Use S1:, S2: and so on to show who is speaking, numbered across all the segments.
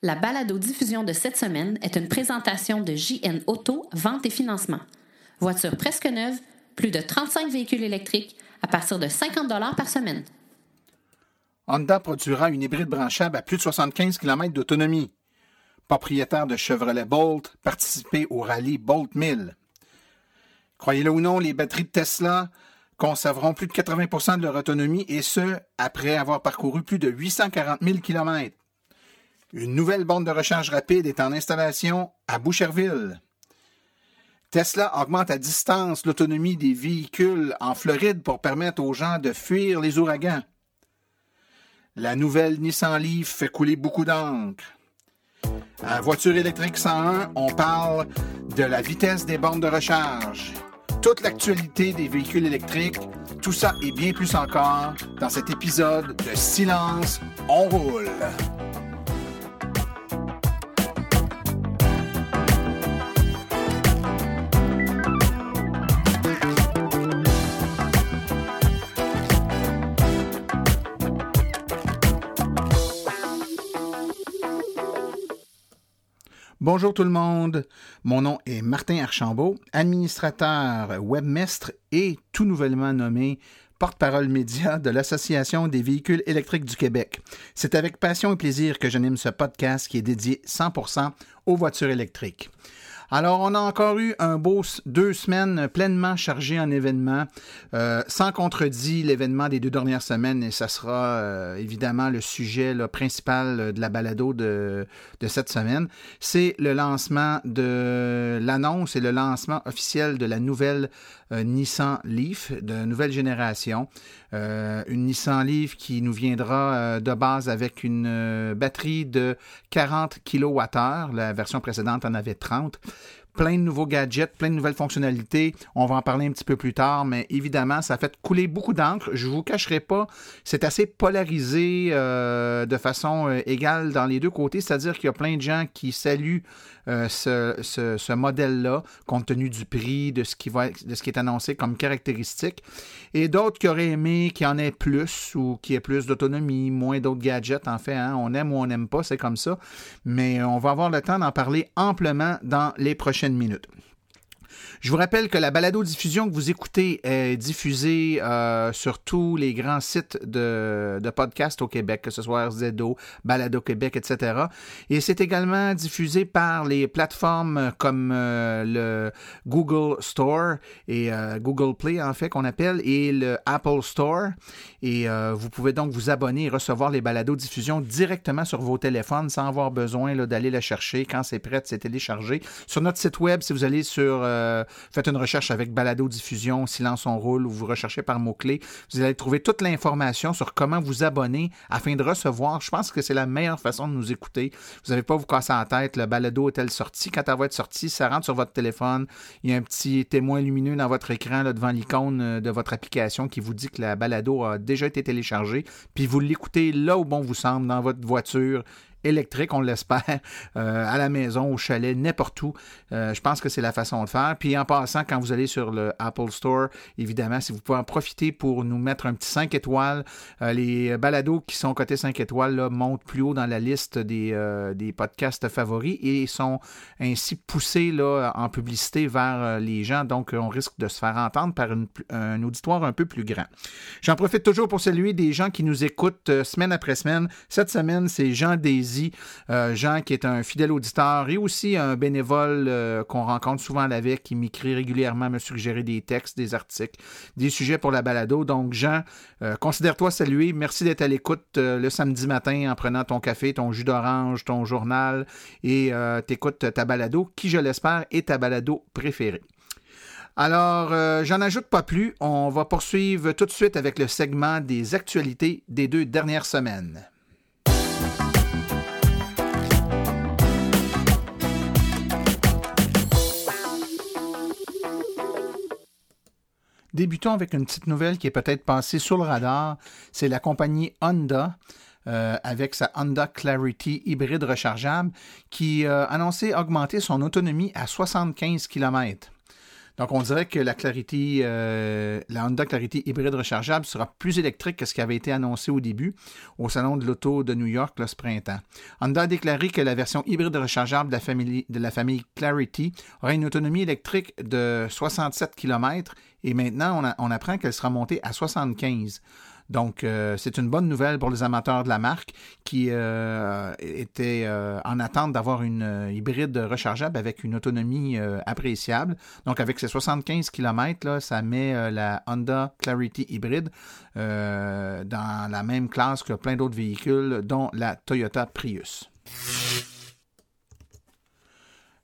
S1: La balado-diffusion de cette semaine est une présentation de JN Auto, vente et financement. Voiture presque neuve, plus de 35 véhicules électriques à partir de 50 par semaine.
S2: Honda produira une hybride branchable à plus de 75 km d'autonomie. Propriétaire de Chevrolet Bolt, participez au rallye Bolt 1000. Croyez-le ou non, les batteries de Tesla conserveront plus de 80% de leur autonomie et ce, après avoir parcouru plus de 840 000 km. Une nouvelle bande de recharge rapide est en installation à Boucherville. Tesla augmente à distance l'autonomie des véhicules en Floride pour permettre aux gens de fuir les ouragans. La nouvelle Nissan Leaf fait couler beaucoup d'encre. À Voiture électrique 101, on parle de la vitesse des bornes de recharge toute l'actualité des véhicules électriques, tout ça et bien plus encore dans cet épisode de Silence, on roule. Bonjour tout le monde, mon nom est Martin Archambault, administrateur webmestre et tout nouvellement nommé porte-parole média de l'Association des véhicules électriques du Québec. C'est avec passion et plaisir que j'anime ce podcast qui est dédié 100% aux voitures électriques. Alors, on a encore eu un beau deux semaines pleinement chargées en événements, euh, sans contredit l'événement des deux dernières semaines, et ça sera euh, évidemment le sujet principal de la balado de, cette semaine. C'est le lancement de l'annonce et le lancement officiel de la nouvelle euh, Nissan Leaf de nouvelle génération. une Nissan Leaf qui nous viendra de base avec une batterie de 40 kWh. La version précédente en avait 30 plein de nouveaux gadgets, plein de nouvelles fonctionnalités. On va en parler un petit peu plus tard, mais évidemment, ça fait couler beaucoup d'encre. Je ne vous cacherai pas, c'est assez polarisé euh, de façon euh, égale dans les deux côtés, c'est-à-dire qu'il y a plein de gens qui saluent euh, ce, modèle-là, compte tenu du prix, de ce, qui va, de ce qui est annoncé comme caractéristique, et d'autres qui auraient aimé qu'il en ait plus ou qu'il y ait plus d'autonomie, moins d'autres gadgets. En fait, hein. on aime ou on n'aime pas, c'est comme ça. Mais on va avoir le temps d'en parler amplement dans les prochaines minutes. Je vous rappelle que la balado-diffusion que vous écoutez est diffusée euh, sur tous les grands sites de, de podcasts au Québec, que ce soit RZO, Balado Québec, etc. Et c'est également diffusé par les plateformes comme euh, le Google Store et euh, Google Play, en fait, qu'on appelle, et le Apple Store. Et vous pouvez donc vous abonner et recevoir les balados-diffusions directement sur vos téléphones sans avoir besoin d'aller la chercher quand c'est prêt, c'est téléchargé. Sur notre site web, si vous allez sur faites une recherche avec balado diffusion, silence on roule ou vous recherchez par mots-clés. Vous allez trouver toute l'information sur comment vous abonner afin de recevoir. Je pense que c'est la meilleure façon de nous écouter. Vous n'avez pas à vous casser la tête. Le balado est-elle sorti? Quand elle va être sortie, ça rentre sur votre téléphone. Il y a un petit témoin lumineux dans votre écran là, devant l'icône euh, de votre application qui vous dit que la balado a déjà été téléchargée. Puis vous l'écoutez là où bon vous semble, dans votre voiture, électrique, on l'espère, euh, à la maison, au chalet, n'importe où. Euh, je pense que c'est la façon de faire. Puis en passant, quand vous allez sur le Apple Store, évidemment, si vous pouvez en profiter pour nous mettre un petit 5 étoiles, euh, les balados qui sont côté 5 étoiles là, montent plus haut dans la liste des, des podcasts favoris et sont ainsi poussés là, en publicité vers les gens. Donc, on risque de se faire entendre par un auditoire un peu plus grand. J'en profite toujours pour saluer des gens qui nous écoutent semaine après semaine. Cette semaine, c'est Jean Des euh, Jean qui est un fidèle auditeur et aussi un bénévole euh, qu'on rencontre souvent à l'AVEC qui m'écrit régulièrement, me suggérer des textes, des articles, des sujets pour la balado. Donc Jean, euh, considère-toi salué. Merci d'être à l'écoute le samedi matin en prenant ton café, ton jus d'orange, ton journal et t'écoutes ta balado qui, je l'espère, est ta balado préférée. Alors, j'en ajoute pas plus. On va poursuivre tout de suite avec le segment des actualités des deux dernières semaines. Débutons avec une petite nouvelle qui est peut-être passée sous le radar. C'est la compagnie Honda. Euh, avec sa Honda Clarity hybride rechargeable qui a euh, annoncé augmenter son autonomie à 75 km. Donc, on dirait que euh, la Honda Clarity hybride rechargeable sera plus électrique que ce qui avait été annoncé au début au Salon de l'Auto de New York ce printemps. Honda a déclaré que la version hybride rechargeable de la famille, de la famille Clarity aura une autonomie électrique de 67 km et maintenant, on, on apprend qu'elle sera montée à 75 donc, euh, c'est une bonne nouvelle pour les amateurs de la marque qui euh, étaient euh, en attente d'avoir une hybride rechargeable avec une autonomie appréciable. Donc, avec ses 75 km, ça met la Honda Clarity hybride dans la même classe que plein d'autres véhicules, dont la Toyota Prius.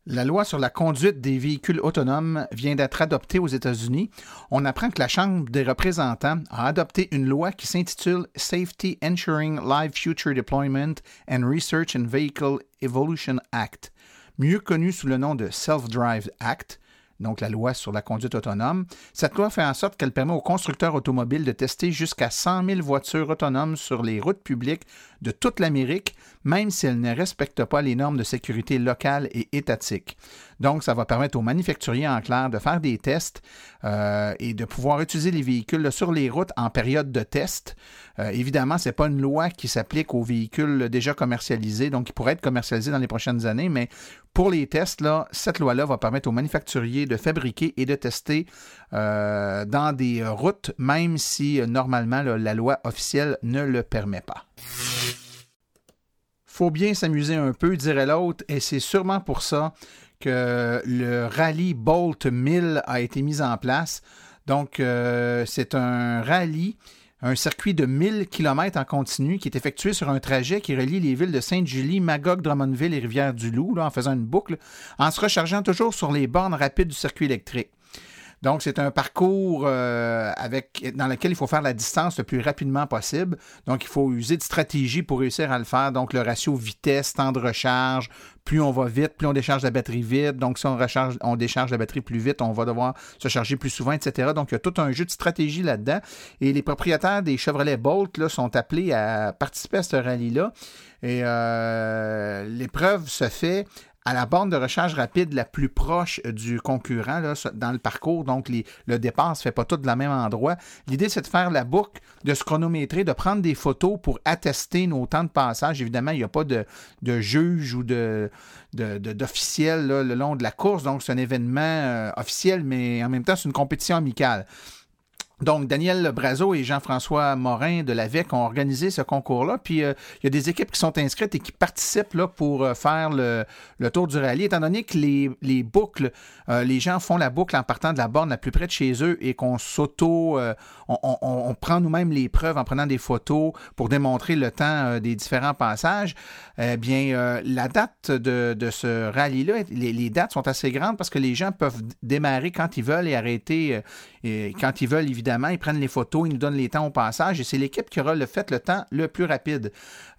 S2: La loi sur la conduite des véhicules autonomes vient d'être adoptée aux États-Unis. On apprend que la Chambre des représentants a adopté une loi qui s'intitule Safety Ensuring Live Future Deployment and Research in Vehicle Evolution Act, mieux connu sous le nom de Self-Drive Act, donc la loi sur la conduite autonome. Cette loi fait en sorte qu'elle permet aux constructeurs automobiles de tester jusqu'à 100 000 voitures autonomes sur les routes publiques de toute l'Amérique, même si elles ne respectent pas les normes de sécurité locales et étatiques. Donc, ça va permettre aux manufacturiers en clair de faire des tests euh, et de pouvoir utiliser les véhicules sur les routes en période de test. Euh, évidemment, ce n'est pas une loi qui s'applique aux véhicules déjà commercialisés, donc qui pourraient être commercialisés dans les prochaines années, mais pour les tests, là, cette loi-là va permettre aux manufacturiers de fabriquer et de tester euh, dans des routes, même si normalement la loi officielle ne le permet pas faut bien s'amuser un peu, dirait l'autre, et c'est sûrement pour ça que le rallye Bolt 1000 a été mis en place. Donc, euh, c'est un rallye, un circuit de 1000 km en continu qui est effectué sur un trajet qui relie les villes de Sainte-Julie, Magog, Drummondville et Rivière-du-Loup, en faisant une boucle, en se rechargeant toujours sur les bornes rapides du circuit électrique. Donc, c'est un parcours euh, avec, dans lequel il faut faire la distance le plus rapidement possible. Donc, il faut user de stratégies pour réussir à le faire. Donc, le ratio vitesse, temps de recharge, plus on va vite, plus on décharge la batterie vite. Donc, si on, recharge, on décharge la batterie plus vite, on va devoir se charger plus souvent, etc. Donc, il y a tout un jeu de stratégie là-dedans. Et les propriétaires des Chevrolet Bolt là, sont appelés à participer à ce rallye-là. Et euh, l'épreuve se fait à la borne de recharge rapide la plus proche du concurrent dans le parcours. Donc, le départ ne se fait pas tout de la même endroit. L'idée, c'est de faire la boucle, de se chronométrer, de prendre des photos pour attester nos temps de passage. Évidemment, il n'y a pas de, juge ou d'officiel le long de la course. Donc, c'est un événement euh, officiel, mais en même temps, c'est une compétition amicale. Donc, Daniel Brazo et Jean-François Morin de la VEC ont organisé ce concours-là. Puis, euh, il y a des équipes qui sont inscrites et qui participent pour euh, faire le, tour du rallye. Étant donné que les, boucles, euh, les gens font la boucle en partant de la borne la plus près de chez eux et qu'on s'auto, on, prend nous-mêmes les preuves en prenant des photos pour démontrer le temps des différents passages, eh bien, la date de, ce rallye-là, les, dates sont assez grandes parce que les gens peuvent démarrer quand ils veulent et arrêter et quand ils veulent, évidemment, ils prennent les photos, ils nous donnent les temps au passage et c'est l'équipe qui aura le fait le temps le plus rapide.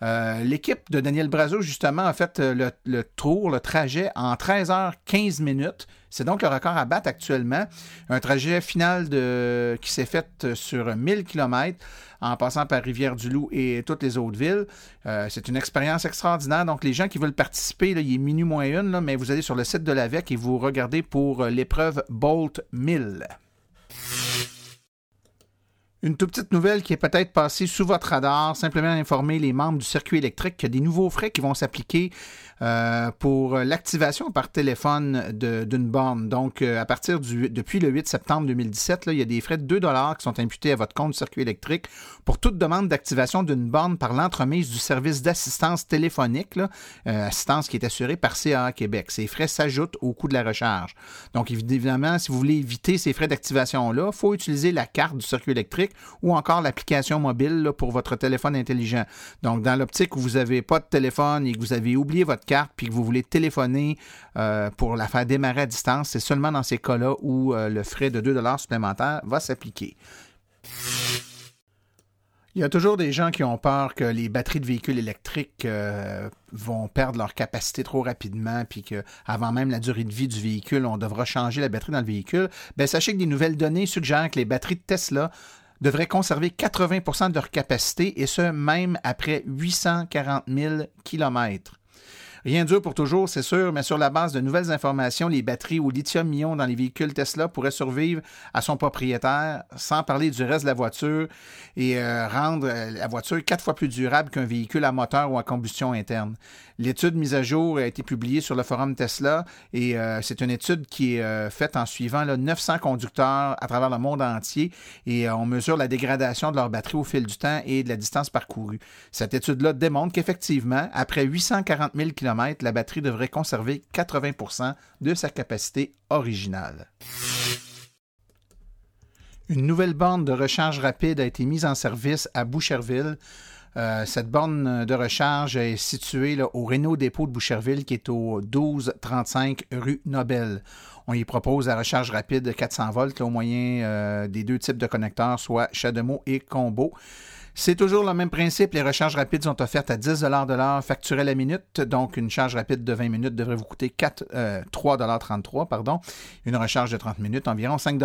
S2: Euh, l'équipe de Daniel Brazo, justement, a fait euh, le, tour, le trajet en 13 h 15 minutes. C'est donc le record à battre actuellement. Un trajet final qui s'est fait sur 1000 km en passant par Rivière-du-Loup et toutes les autres villes. Euh, c'est une expérience extraordinaire. Donc, les gens qui veulent participer, il est minuit moins une, mais vous allez sur le site de l'AVEC et vous regardez pour l'épreuve Bolt 1000. Une toute petite nouvelle qui est peut-être passée sous votre radar, simplement informer les membres du circuit électrique qu'il y a des nouveaux frais qui vont s'appliquer euh, pour l'activation par téléphone d'une borne. Donc, euh, à partir du depuis le 8 septembre 2017, là, il y a des frais de 2 qui sont imputés à votre compte circuit électrique pour toute demande d'activation d'une borne par l'entremise du service d'assistance téléphonique, euh, assistance qui est assurée par CA Québec. Ces frais s'ajoutent au coût de la recharge. Donc, évidemment, si vous voulez éviter ces frais d'activation-là, il faut utiliser la carte du circuit électrique ou encore l'application mobile pour votre téléphone intelligent. Donc, dans l'optique où vous n'avez pas de téléphone et que vous avez oublié votre carte puis que vous voulez téléphoner euh, pour la faire démarrer à distance, c'est seulement dans ces cas-là où euh, le frais de 2 supplémentaires va s'appliquer. Il y a toujours des gens qui ont peur que les batteries de véhicules électriques euh, vont perdre leur capacité trop rapidement, puis qu'avant même la durée de vie du véhicule, on devra changer la batterie dans le véhicule. Bien, sachez que des nouvelles données suggèrent que les batteries de Tesla devraient conserver 80% de leur capacité, et ce, même après 840 000 kilomètres. Rien dur pour toujours, c'est sûr, mais sur la base de nouvelles informations, les batteries au lithium-ion dans les véhicules Tesla pourraient survivre à son propriétaire, sans parler du reste de la voiture, et euh, rendre euh, la voiture quatre fois plus durable qu'un véhicule à moteur ou à combustion interne. L'étude mise à jour a été publiée sur le forum Tesla et euh, c'est une étude qui est faite en suivant 900 conducteurs à travers le monde entier et on mesure la dégradation de leur batterie au fil du temps et de la distance parcourue. Cette étude-là démontre qu'effectivement, après 840 000 km, la batterie devrait conserver 80% de sa capacité originale. Une nouvelle borne de recharge rapide a été mise en service à Boucherville. Euh, cette borne de recharge est située au Renault Dépôt de Boucherville qui est au 1235 rue Nobel. On y propose la recharge rapide de 400 volts au moyen euh, des deux types de connecteurs, soit CHAdeMO et Combo. C'est toujours le même principe. Les recharges rapides sont offertes à 10 de l'heure, facturées la minute. Donc, une charge rapide de 20 minutes devrait vous coûter 4, 3,33 euh, pardon. Une recharge de 30 minutes, environ 5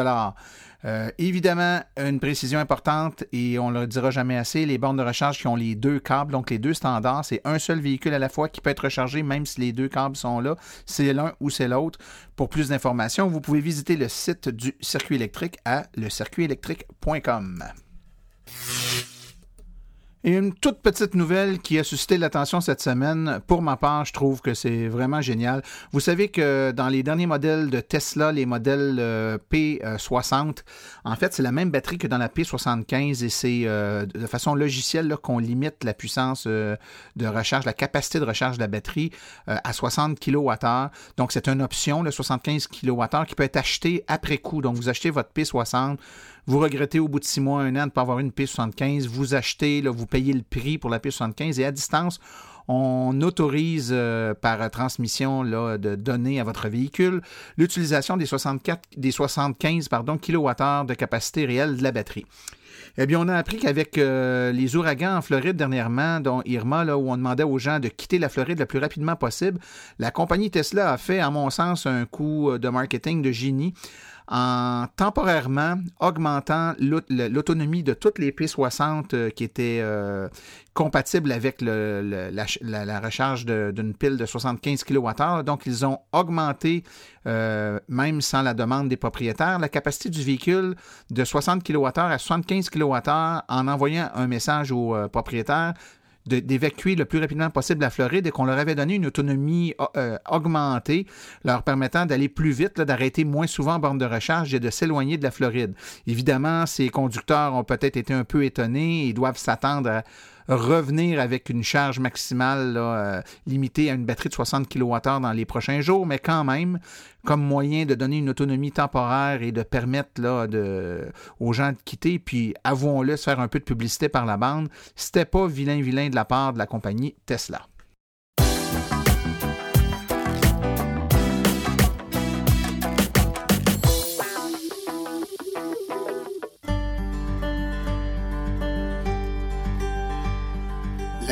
S2: euh, évidemment, une précision importante, et on ne le dira jamais assez, les bornes de recharge qui ont les deux câbles, donc les deux standards, c'est un seul véhicule à la fois qui peut être rechargé, même si les deux câbles sont là. C'est l'un ou c'est l'autre. Pour plus d'informations, vous pouvez visiter le site du circuit électrique à lecircuitélectrique.com. Et une toute petite nouvelle qui a suscité l'attention cette semaine, pour ma part, je trouve que c'est vraiment génial. Vous savez que dans les derniers modèles de Tesla, les modèles euh, P60, en fait, c'est la même batterie que dans la P75 et c'est euh, de façon logicielle qu'on limite la puissance euh, de recharge, la capacité de recharge de la batterie à 60 kWh. Donc, c'est une option, le 75 kWh, qui peut être acheté après coup. Donc, vous achetez votre P60, vous regrettez au bout de six mois, un an de ne pas avoir une P75, vous achetez, là, vous payez le prix pour la P75 et à distance, on autorise euh, par transmission là, de données à votre véhicule l'utilisation des, 64, des 75 pardon, kWh de capacité réelle de la batterie. Eh bien, on a appris qu'avec euh, les ouragans en Floride dernièrement, dont Irma, là, où on demandait aux gens de quitter la Floride le plus rapidement possible, la compagnie Tesla a fait, à mon sens, un coup de marketing de génie en temporairement augmentant l'autonomie de toutes les P60 euh, qui étaient euh, compatibles avec la, recharge d'une pile de 75 kWh. Donc, ils ont augmenté, euh, même sans la demande des propriétaires, la capacité du véhicule de 60 kWh à 75 kWh en envoyant un message aux propriétaires d'évacuer le plus rapidement possible la Floride et qu'on leur avait donné une autonomie euh, augmentée, leur permettant d'aller plus vite, d'arrêter moins souvent en borne de recharge et de s'éloigner de la Floride. Évidemment, ces conducteurs ont peut-être été un peu étonnés et doivent s'attendre à revenir avec une charge maximale euh, limitée à une batterie de 60 kWh dans les prochains jours, mais quand même, comme moyen de donner une autonomie temporaire et de permettre là, aux gens de quitter, puis avouons-le, se faire un peu de publicité par la bande, c'était pas vilain vilain de la part de la compagnie Tesla.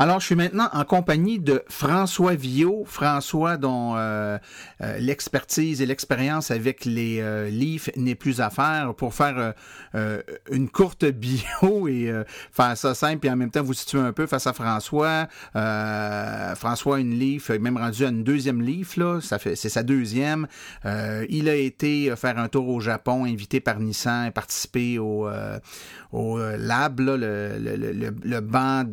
S2: Alors, je suis maintenant en compagnie de François Villot. François, dont euh, euh, l'expertise et l'expérience avec les euh, livres n'est plus à faire pour faire une courte bio et faire ça simple et en même temps vous situer un peu face à François. François, une livre, même rendu à une deuxième livre, là, ça fait, c'est sa deuxième. il a été faire un tour au Japon, invité par Nissan et participer au, au lab, là, le, le, le, le banc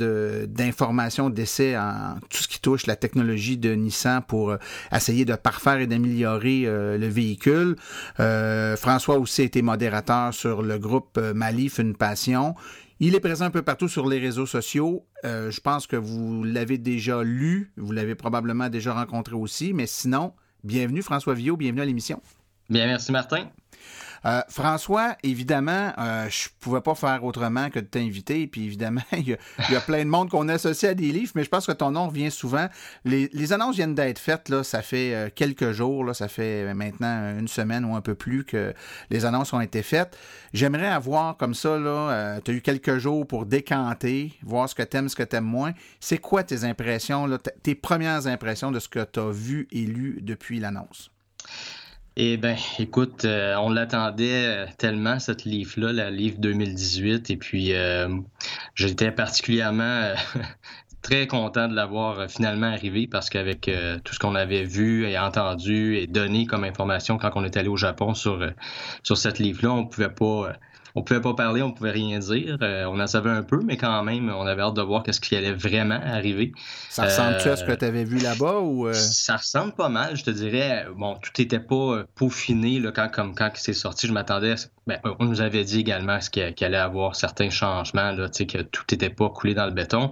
S2: d'informations d'essai en tout ce qui touche la technologie de Nissan pour euh, essayer de parfaire et d'améliorer euh, le véhicule. Euh, François aussi a été modérateur sur le groupe Malif, une passion. Il est présent un peu partout sur les réseaux sociaux. je pense que vous l'avez déjà lu, vous l'avez probablement déjà rencontré aussi, mais sinon, bienvenue François Villot, bienvenue à l'émission.
S3: Bien, merci Martin.
S2: Euh, François, évidemment, euh, je pouvais pas faire autrement que de t'inviter. Puis évidemment, il y, a, plein de monde qu'on associe à des livres, mais je pense que ton nom revient souvent. Les, annonces viennent d'être faites, là, ça fait euh, quelques jours, là, ça fait maintenant une semaine ou un peu plus que les annonces ont été faites. J'aimerais avoir comme ça, là, tu as eu quelques jours pour décanter, voir ce que tu aimes, ce que tu aimes moins. C'est quoi tes impressions, tes premières impressions de ce que tu as vu et lu depuis l'annonce?
S3: Eh bien, écoute, euh, on l'attendait euh, tellement, cette livre-là, la livre 2018, et puis euh, j'étais particulièrement très content de l'avoir finalement arrivé parce qu'avec tout ce qu'on avait vu et entendu et donné comme information quand on est allé au Japon sur, sur cette livre-là, on pouvait pas on pouvait pas parler, on pouvait rien dire. Euh, on en savait un peu, mais quand même, on avait hâte de voir qu'est-ce qui allait vraiment arriver.
S2: Ça ressemble-tu à ce que euh, tu avais vu là-bas ou euh?
S3: Ça ressemble pas mal, je te dirais. Bon, tout n'était pas peaufiné là, quand comme quand c'est sorti. Je m'attendais. Ben, on nous avait dit également qu'il allait avoir certains changements, là, que tout n'était pas coulé dans le béton.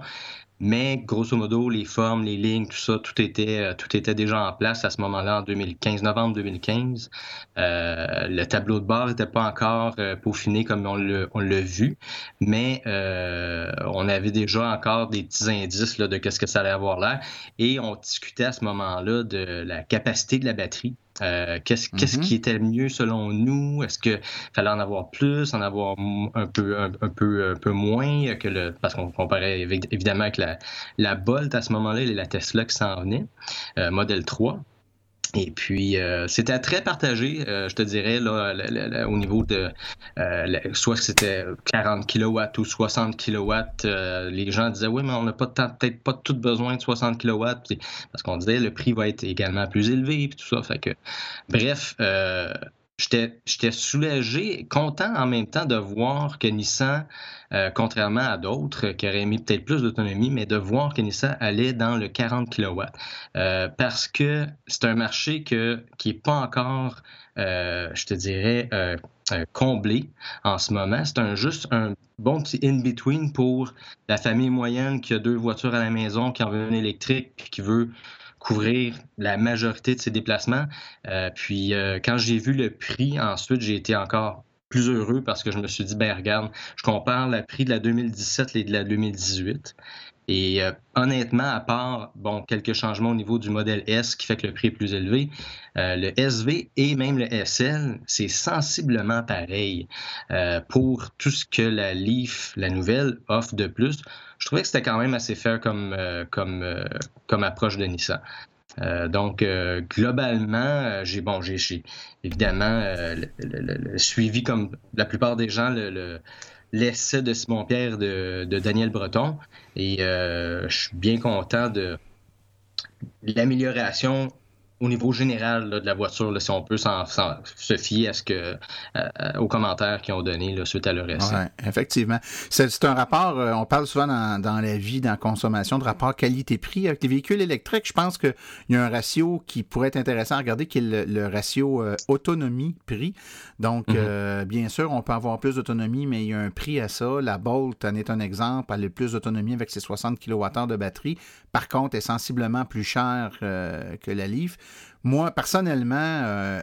S3: Mais grosso modo, les formes, les lignes, tout ça, tout était, euh, déjà en place à ce moment-là, en 2015, novembre 2015. Euh, le tableau de bord n'était pas encore euh, peaufiné comme on l'a vu, mais on avait déjà encore des petits indices de qu'est-ce que ça allait avoir l'air. Et on discutait à ce moment-là de la capacité de la batterie. Euh, qu'est-ce, qu'est-ce qui était mieux selon nous? Est-ce que fallait en avoir plus, en avoir un peu, un, peu, un peu moins que le, parce qu'on comparait évidemment avec la, la Bolt à ce moment-là et la Tesla qui s'en venait, euh, modèle 3. Et puis, euh, c'était très partagé, euh, je te dirais, là, au niveau de euh, soit c'était 40 kW ou 60 kW. les gens disaient, oui, mais on n'a pas peut-être pas tout besoin de 60 kW, parce qu'on disait le prix va être également plus élevé, et tout ça. Fait que, bref, j'étais soulagé, content en même temps de voir que Nissan, euh, contrairement à d'autres qui auraient mis peut-être plus d'autonomie, mais de voir que Nissan allait dans le 40 kW. Euh, parce que c'est un marché que, qui n'est pas encore, euh, je te dirais, comblé en ce moment. C'est un, juste un bon petit in-between pour la famille moyenne qui a deux voitures à la maison, qui en veut une électrique, qui veut couvrir la majorité de ses déplacements. Euh, puis euh, quand j'ai vu le prix, ensuite, j'ai été encore plus heureux parce que je me suis dit, ben regarde, je compare le prix de la 2017 et de la 2018. Et euh, honnêtement, à part bon quelques changements au niveau du modèle S qui fait que le prix est plus élevé, le SV et même le SL, c'est sensiblement pareil pour tout ce que la Leaf, la nouvelle, offre de plus je trouvais que c'était quand même assez fair comme, euh, comme, euh, comme approche de Nissan. Euh, donc, globalement, j'ai bon, j'ai évidemment suivi comme la plupart des gens le, l'essai de Simon Pierre de, de, Daniel Breton. Et je suis bien content de l'amélioration au niveau général de la voiture, si on peut se fier à ce que, aux commentaires qu'ils ont donnés suite à leur essai.
S2: effectivement. C'est un rapport, euh, on parle souvent dans, la vie, dans la consommation, de rapport qualité-prix. Avec les véhicules électriques, je pense qu'il y a un ratio qui pourrait être intéressant à regarder, qui est le, ratio euh, autonomie-prix. Donc, mm-hmm. euh, bien sûr, on peut avoir plus d'autonomie, mais il y a un prix à ça. La Bolt en est un exemple. Elle a plus d'autonomie avec ses 60 kWh de batterie. Par contre, est sensiblement plus chère que la Leaf. Moi, personnellement, euh,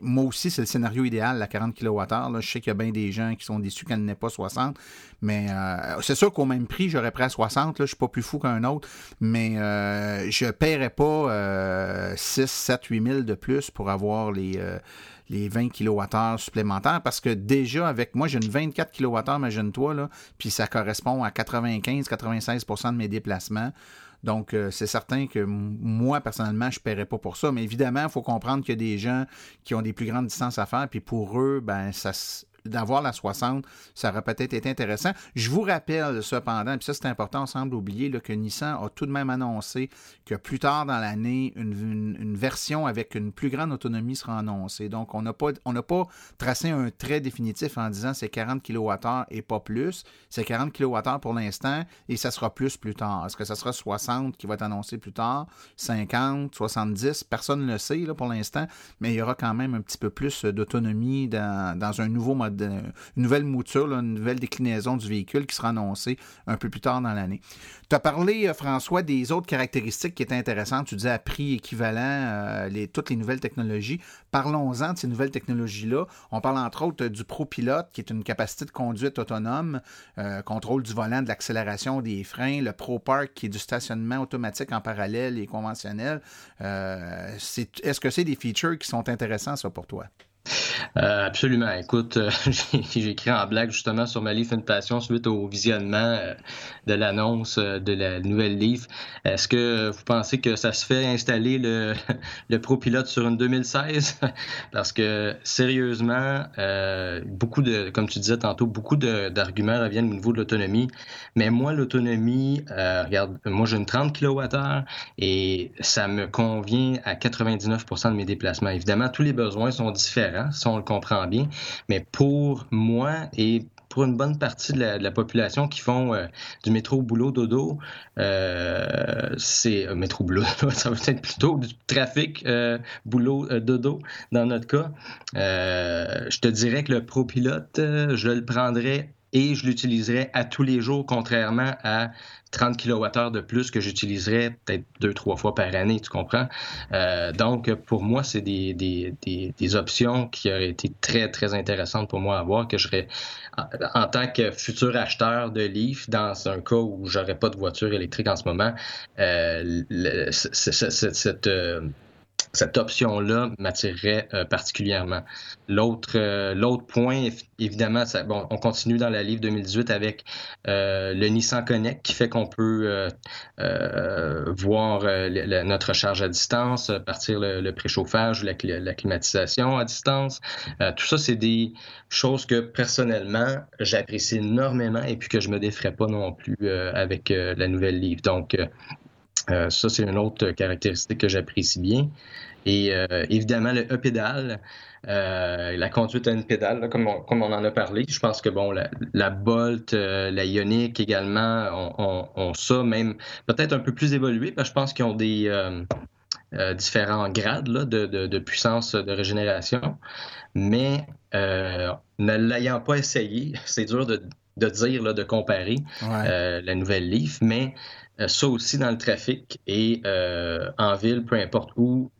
S2: moi aussi, c'est le scénario idéal, la 40 kWh. Je sais qu'il y a bien des gens qui sont déçus qu'elle n'ait pas 60, mais euh, c'est sûr qu'au même prix, j'aurais pris à 60. Là, je suis pas plus fou qu'un autre, mais euh, je ne paierais pas 6, 7, 8 000 de plus pour avoir les, les 20 kWh supplémentaires parce que déjà avec moi, j'ai une 24 kWh, imagine-toi, là, puis ça correspond à 95-96% de mes déplacements. Donc, euh, c'est certain que moi, personnellement, je ne paierais pas pour ça. Mais évidemment, il faut comprendre qu'il y a des gens qui ont des plus grandes distances à faire, puis pour eux, ben, ça, d'avoir la 60, ça aurait peut-être été intéressant. Je vous rappelle cependant, puis ça c'est important, on semble oublier, que Nissan a tout de même annoncé que plus tard dans l'année, une, version avec une plus grande autonomie sera annoncée. Donc, on n'a pas, tracé un trait définitif en disant c'est 40 kWh et pas plus. C'est 40 kWh pour l'instant et ça sera plus plus tard. Est-ce que ça sera 60 qui va être annoncé plus tard, 50, 70? Personne ne le sait là, pour l'instant, mais il y aura quand même un petit peu plus d'autonomie dans, un nouveau une nouvelle mouture, une nouvelle déclinaison du véhicule qui sera annoncée un peu plus tard dans l'année. Tu as parlé, euh, François, des autres caractéristiques qui étaient intéressantes. Tu disais à prix équivalent, euh, toutes les nouvelles technologies. Parlons-en de ces nouvelles technologies-là. On parle entre autres du ProPilot, qui est une capacité de conduite autonome, euh, contrôle du volant, de l'accélération, des freins. Le ProPark, qui est du stationnement automatique en parallèle et conventionnel. Est-ce que c'est des features qui sont intéressants, ça, pour toi?
S3: Euh, absolument. Écoute, euh, j'ai écrit en blague justement sur ma livre Une Passion suite au visionnement euh, de l'annonce de la nouvelle livre. Est-ce que vous pensez que ça se fait installer le, le ProPilot sur une 2016? Parce que sérieusement, beaucoup de, comme tu disais tantôt, beaucoup d'arguments reviennent au niveau de l'autonomie. Mais moi, l'autonomie, regarde, moi j'ai une 30 kWh et ça me convient à 99% de mes déplacements. Évidemment, tous les besoins sont différents, si on le comprend bien. Mais pour moi et pour une bonne partie de la, population qui font euh, du métro boulot dodo, euh, c'est euh, métro boulot ça va être plutôt du trafic boulot dodo dans notre cas. je te dirais que le ProPilote, je le prendrais et je l'utiliserai à tous les jours, contrairement à 30 kWh de plus que j'utiliserais peut-être deux, trois fois par année, tu comprends? Euh, donc, pour moi, c'est des, des, des, options qui auraient été très, très intéressantes pour moi à avoir, que je serais, en, tant que futur acheteur de Leaf, dans un cas où j'aurais pas de voiture électrique en ce moment, euh, cette, euh, cette option-là m'attirerait euh, particulièrement. L'autre, euh, point, évidemment, ça, bon, on continue dans la livre 2018 avec euh, le Nissan Connect qui fait qu'on peut voir notre charge à distance, partir le, préchauffage ou la, climatisation à distance. tout ça, c'est des choses que personnellement, j'apprécie énormément et puis que je me défrais pas non plus avec la nouvelle livre. Donc, ça, c'est une autre caractéristique que j'apprécie bien. Et euh, évidemment, le E-pédale, euh, la conduite à une pédale, comme, on, comme, on, en a parlé. Je pense que bon, la, Bolt, euh, la Ioniq également ont, ça, même peut-être un peu plus évolué, parce que je pense qu'ils ont des différents grades là, de, de, puissance de régénération. Mais ne l'ayant pas essayé, c'est dur de, de dire, là, de comparer la nouvelle Leaf, mais ça aussi dans le trafic et en ville, peu importe où,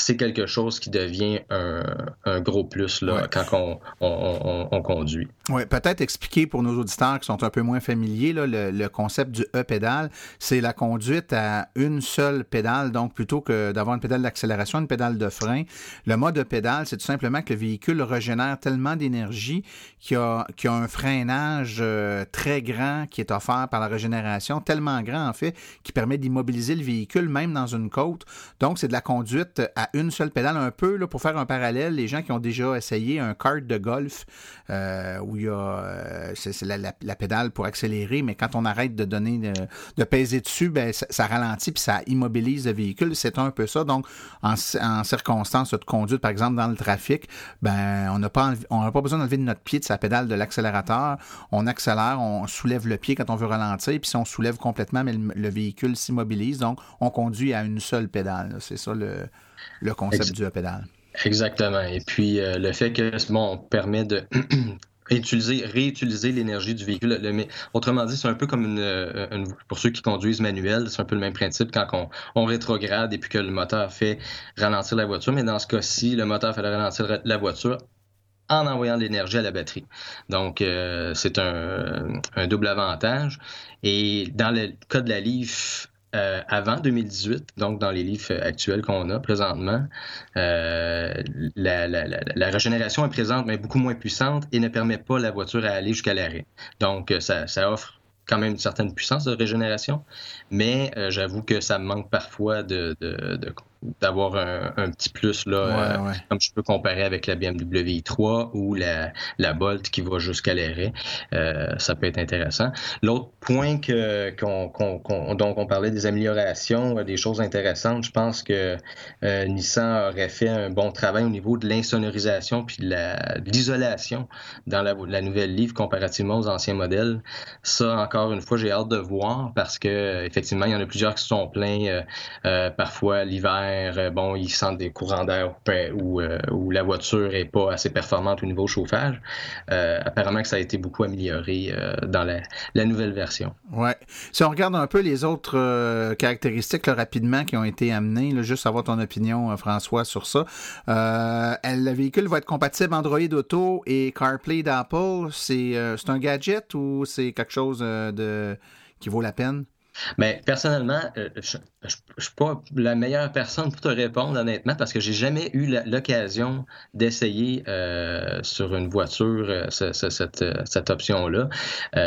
S3: c'est quelque chose qui devient un, gros plus là, quand on, conduit.
S2: Oui, peut-être expliquer pour nos auditeurs qui sont un peu moins familiers là, le, concept du E-pédale. C'est la conduite à une seule pédale, donc plutôt que d'avoir une pédale d'accélération, une pédale de frein. Le mode E-pédale, c'est tout simplement que le véhicule régénère tellement d'énergie qu'il y, a, un freinage euh, très grand qui est offert par la régénération, tellement grand en fait, qui permet d'immobiliser le véhicule même dans une côte. Donc, c'est de la conduite à une seule pédale, un peu pour faire un parallèle, les gens qui ont déjà essayé un kart de golf euh, où il y a euh, c'est, la, pédale pour accélérer, mais quand on arrête de donner de, peser dessus, ben, ça, ralentit puis ça immobilise le véhicule. C'est un peu ça. Donc, en, en circonstance de conduite, par exemple, dans le trafic, ben, on n'a pas besoin d'enlever notre pied de sa pédale de l'accélérateur. On accélère, on soulève le pied quand on veut ralentir, puis si on soulève complètement, mais le véhicule s'immobilise. Donc, on conduit à une seule pédale. C'est ça le le concept du pédale.
S3: Exactement. Et puis euh, le fait que bon, on permet de réutiliser, réutiliser l'énergie du véhicule. autrement dit, c'est un peu comme euh, une, pour ceux qui conduisent manuel, c'est un peu le même principe quand on, on, rétrograde et puis que le moteur fait ralentir la voiture. Mais dans ce cas-ci, le moteur fait ralentir la voiture en envoyant de l'énergie à la batterie. Donc, euh, c'est un, un, double avantage. Et dans le cas de la Leaf, euh, avant 2018, donc dans les livres actuels qu'on a présentement, euh, la, la, la, régénération est présente, mais beaucoup moins puissante et ne permet pas la voiture à aller jusqu'à l'arrêt. Donc, ça, ça offre quand même une certaine puissance de régénération, mais euh, j'avoue que ça manque parfois de, de, de d'avoir un, petit plus là, euh, comme je peux comparer avec la BMW i3 ou la, la Bolt qui va jusqu'à l'arrêt. Euh, ça peut être intéressant. L'autre point que, qu'on, qu'on, dont on parlait des améliorations, euh, des choses intéressantes, je pense que Nissan aurait fait un bon travail au niveau de l'insonorisation puis de, la, l'isolation dans la, la nouvelle livre comparativement aux anciens modèles. Ça, encore une fois, j'ai hâte de voir parce que effectivement, il y en a plusieurs qui se sont plaints parfois l'hiver euh, bon, ils sentent des courants d'air ou, euh, la voiture est pas assez performante au niveau chauffage. Euh, apparemment que ça a été beaucoup amélioré dans la, nouvelle version.
S2: Ouais. Si on regarde un peu les autres caractéristiques rapidement qui ont été amenées, juste avoir ton opinion, François, sur ça. le véhicule va être compatible Android Auto et CarPlay d'Apple. C'est un gadget ou c'est quelque chose de qui vaut la peine?
S3: Mais personnellement, euh, je ne suis pas la meilleure personne pour te répondre, honnêtement, parce que j'ai jamais eu l'occasion d'essayer euh, sur une voiture euh, cette, option-là.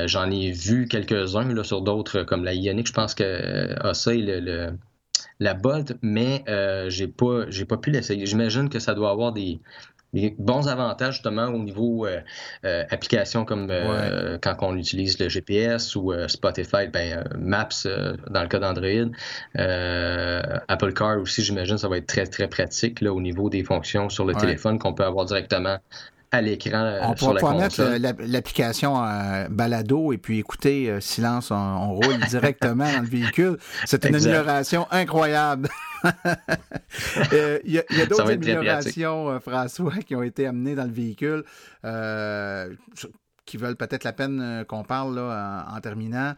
S3: J'en ai vu quelques-uns sur d'autres, comme la Ioniq, je pense que a ça et le, la Bolt, mais j'ai pas pas pu l'essayer. J'imagine que ça doit avoir des, des bons avantages justement au niveau euh, euh, application comme euh, quand on utilise le GPS ou Spotify, ben, Maps dans le cas d'Android. Apple Car aussi, j'imagine, ça va être très très pratique là, au niveau des fonctions sur le téléphone qu'on peut avoir directement à l'écran
S2: on sur la pas mettre l'application balado et puis écouter silence on, roule directement dans le véhicule c'est une amélioration incroyable Euh, il y a, d'autres améliorations, euh, François, qui ont été amenées dans le véhicule. Euh, qui veulent peut-être la peine qu'on parle là, en, terminant.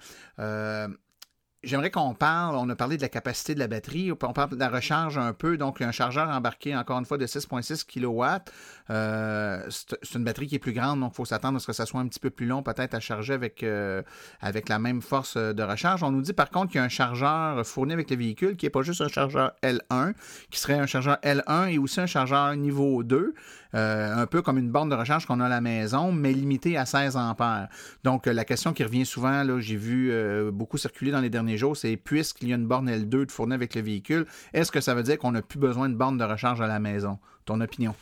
S2: J'aimerais qu'on parle, on a parlé de la capacité de la batterie, on parle de la recharge un peu, donc un chargeur embarqué encore une fois de 6.6 kW. Euh, c'est une batterie qui est plus grande, donc il faut s'attendre à ce que ça soit un petit peu plus long peut-être à charger avec, euh, avec la même force de recharge. On nous dit par contre qu'il y a un chargeur fourni avec le véhicule qui n'est pas juste un chargeur L1, qui serait un chargeur L1 et aussi un chargeur niveau 2. Euh, un peu comme une borne de recharge qu'on a à la maison, mais limitée à 16 ampères. Donc, la question qui revient souvent, j'ai vu beaucoup circuler dans les derniers jours, c'est puisqu'il y a une borne L2 de fournie avec le véhicule, est-ce que ça veut dire qu'on n'a plus besoin de borne de recharge à la maison? Ton opinion?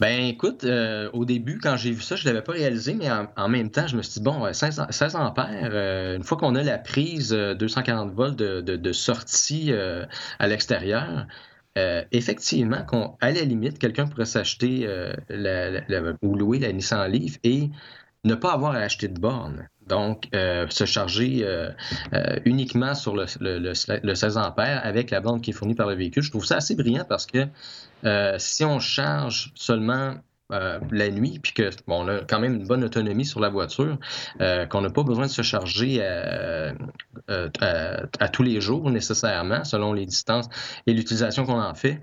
S3: Ben écoute, euh, au début, quand j'ai vu ça, je ne l'avais pas réalisé, mais en, même temps, je me suis dit, bon, 16, 16 ampères, euh, une fois qu'on a la prise 240 euh, volts de, sortie à l'extérieur, effectivement, qu'on, à la limite, quelqu'un pourrait s'acheter ou louer la Nissan Leaf et ne pas avoir à acheter de borne. Donc, se charger uniquement sur le, le, 16 ampères avec la borne qui est fournie par le véhicule. Je trouve ça assez brillant parce que euh, si on charge seulement euh, la nuit, puis que bon, on a quand même une bonne autonomie sur la voiture, euh, qu'on n'a pas besoin de se charger à, tous les jours nécessairement, selon les distances et l'utilisation qu'on en fait.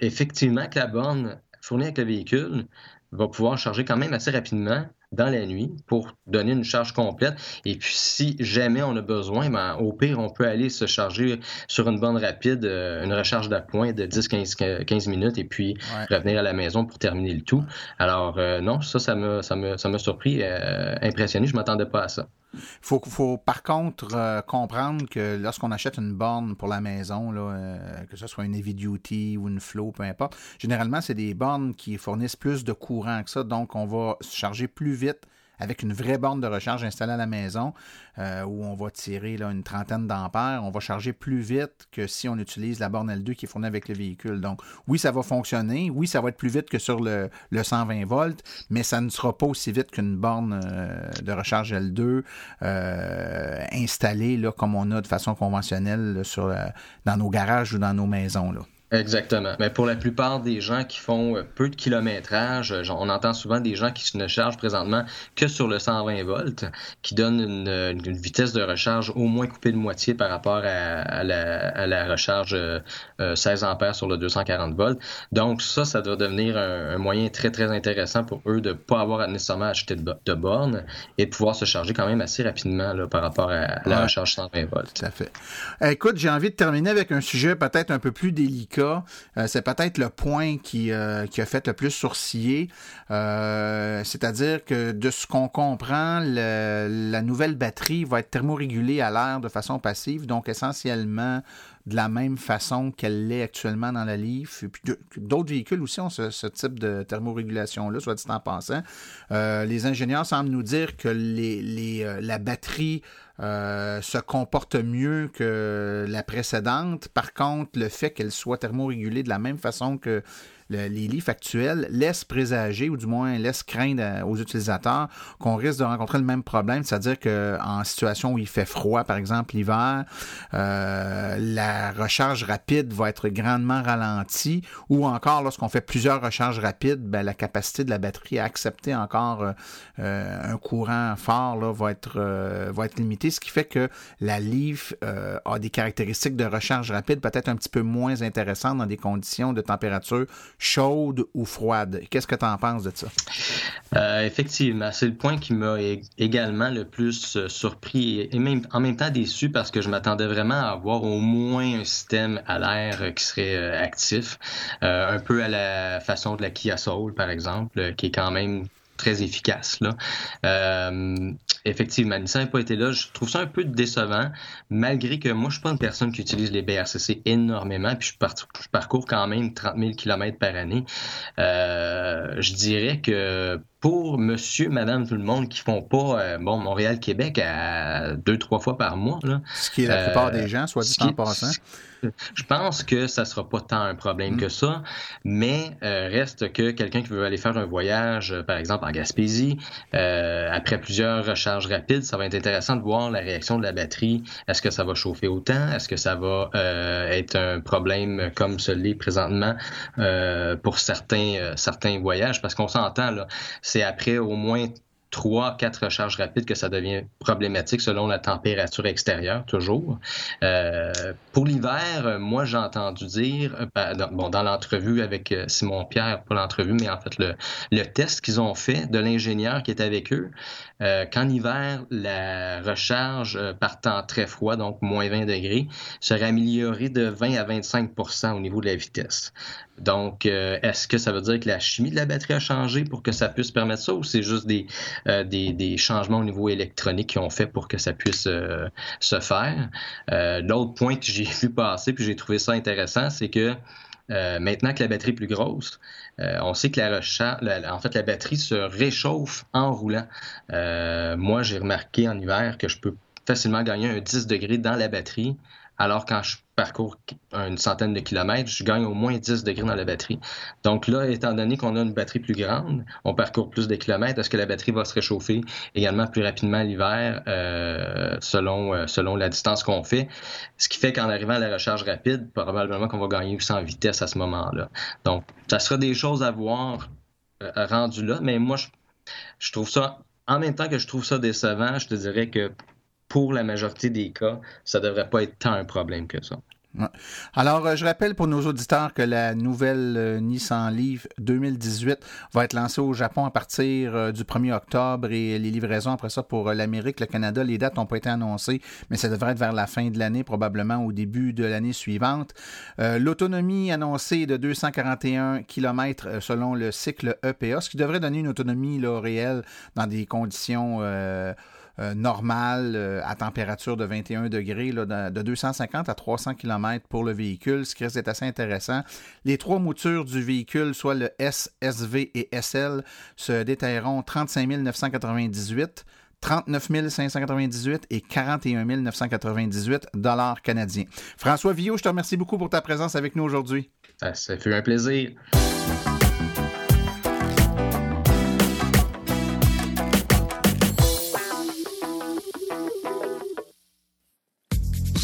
S3: effectivement, que la borne fournie avec le véhicule va pouvoir charger quand même assez rapidement dans la nuit pour donner une charge complète. Et puis, si jamais on a besoin, ben, au pire, on peut aller se charger sur une bande rapide, euh, une recharge d'appoint de 10-15 15 minutes et puis revenir à la maison pour terminer le tout. Alors, euh, non, ça, ça m'a ça ça surpris, euh, impressionné. Je m'attendais pas à ça.
S2: Il faut, faut, par contre comprendre que lorsqu'on achète une borne pour la maison, là, que ce soit une heavy duty ou une flow, peu importe, généralement, c'est des bornes qui fournissent plus de courant que ça. Donc, on va se charger plus avec une vraie borne de recharge installée à la maison euh, où on va tirer là, une trentaine d'ampères, on va charger plus vite que si on utilise la borne L2 qui est fournie avec le véhicule. Donc, oui, ça va fonctionner. Oui, ça va être plus vite que sur le, 120 volts, mais ça ne sera pas aussi vite qu'une borne euh, de recharge L2 euh, installée là, comme on a de façon conventionnelle dans nos garages ou dans nos maisons.
S3: Exactement. Mais pour la plupart des gens qui font euh, peu de kilométrage, euh, on entend souvent des gens qui ne chargent présentement que sur le 120 volts, qui donnent une, vitesse de recharge au moins coupée de moitié par rapport à, la, recharge 16 ampères sur le 240 volts. Donc ça, ça doit devenir un, moyen très très intéressant pour eux de ne pas avoir nécessairement acheté de, de bornes et de pouvoir se charger quand même assez rapidement par rapport à la recharge 120 volts.
S2: Tout à fait. Écoute, j'ai envie de terminer avec un sujet peut-être un peu plus délicat euh, c'est peut-être le point qui, euh, qui, a fait le plus sourciller. Euh, c'est-à-dire que de ce qu'on comprend, la nouvelle batterie va être thermorégulée à l'air de façon passive, donc essentiellement de la même façon qu'elle l'est actuellement dans la Leaf. d'autres véhicules aussi ont ce, type de thermorégulation-là, soit dit en passant. les ingénieurs semblent nous dire que la batterie euh, se comporte mieux que la précédente. Par contre, le fait qu'elle soit thermorégulée de la même façon que les livres actuels laissent présager, ou du moins laissent craindre aux utilisateurs qu'on risque de rencontrer le même problème, c'est-à-dire qu'en situation où il fait froid, par exemple l'hiver, euh, la recharge rapide va être grandement ralentie, ou encore lorsqu'on fait plusieurs recharges rapides, ben, la capacité de la batterie à accepter encore euh, euh, un courant fort va, être, va être limitée, ce qui fait que la Leaf a des caractéristiques de recharge rapide peut-être un petit peu moins intéressantes dans des conditions de température chaude ou froide. Qu'est-ce que tu en penses de ça?
S3: Euh, effectivement, c'est le point qui m'a également le plus euh, surpris et même en même temps déçu parce que je m'attendais vraiment à avoir au moins un système à l'air euh, qui serait actif, un peu à la façon de la Kia Soul par exemple, qui est quand même très efficace. Là. Euh, effectivement, Nissan n'a pas été là. Je trouve ça un peu décevant, malgré que moi, je suis pas une personne qui utilise les BRCC énormément, puis je, parcours quand même 30 000 km par année. Euh, je dirais que pour monsieur, madame, tout le monde qui font pas euh, bon Montréal-Québec à deux, trois fois par mois. Là,
S2: ce qui est la plupart des gens, soit dit en passant.
S3: Je pense que ça sera pas tant un problème que mm. ça, mais euh, reste que quelqu'un qui veut aller faire un voyage, euh, par exemple en Gaspésie, euh, après plusieurs rapides, ça va être intéressant de voir la réaction de la batterie. Est-ce que ça va chauffer autant? Est-ce que ça va être un problème comme celui présentement pour certains certains voyages? Parce qu'on s'entend là, c'est après au moins trois, quatre recharges rapides que ça devient problématique selon la température extérieure, toujours. Euh, pour l'hiver, moi, j'ai entendu dire, euh, ben, dans, bon, dans l'entrevue avec euh, Simon Pierre, pas l'entrevue, mais en fait le, test qu'ils ont fait de l'ingénieur qui est avec eux, qu'en hiver, la recharge euh, partant très froid, donc moins 20 degrés, serait améliorée de 20 à 25% au niveau de la vitesse. Donc, euh, est-ce que ça veut dire que la chimie de la batterie a changé pour que ça puisse permettre ça ou c'est juste des, des, des, changements au niveau électronique qui ont fait pour que ça puisse se faire? L'autre point que j'ai vu passer, puis j'ai trouvé ça intéressant, c'est que euh, maintenant que la batterie est plus grosse, euh, on sait que la, recharge, en fait, la batterie se réchauffe en roulant. Euh, moi, j'ai remarqué en hiver que je peux facilement gagner un 10 degrés dans la batterie alors quand je parcours une centaine de kilomètres, je gagne au moins 10 degrés dans la batterie. Donc là, étant donné qu'on a une batterie plus grande, on parcourt plus de kilomètres, est-ce que la batterie va se réchauffer également plus rapidement l'hiver euh, selon, euh, selon la distance qu'on fait? Ce qui fait qu'en arrivant à la recharge rapide, probablement qu'on va gagner aussi en vitesse à ce moment-là. Donc, ça sera des choses à voir euh, rendu là, mais moi, je trouve ça, en même temps que je trouve ça décevant, je te dirais que pour la majorité des cas, ça ne devrait pas être tant un problème que ça.
S2: Alors, euh, je rappelle pour nos auditeurs que la nouvelle euh, Nissan Leaf 2018 va être lancée au Japon à partir euh, du 1er octobre et les livraisons après ça pour l'Amérique, le Canada, les dates n'ont pas été annoncées, mais ça devrait être vers la fin de l'année, probablement au début de l'année suivante. L'autonomie annoncée est de 241 km selon le cycle EPA, ce qui devrait donner une autonomie réelle dans des conditions normal euh, à température de 21 degrés, de, 250 à 300 km pour le véhicule, ce qui reste assez intéressant. Les trois moutures du véhicule, soit le S, SV et SL, se détailleront 35 998 39 598 et 41 998 dollars canadiens. François Villot, je te remercie beaucoup pour ta présence avec nous aujourd'hui.
S3: Ça fait un plaisir.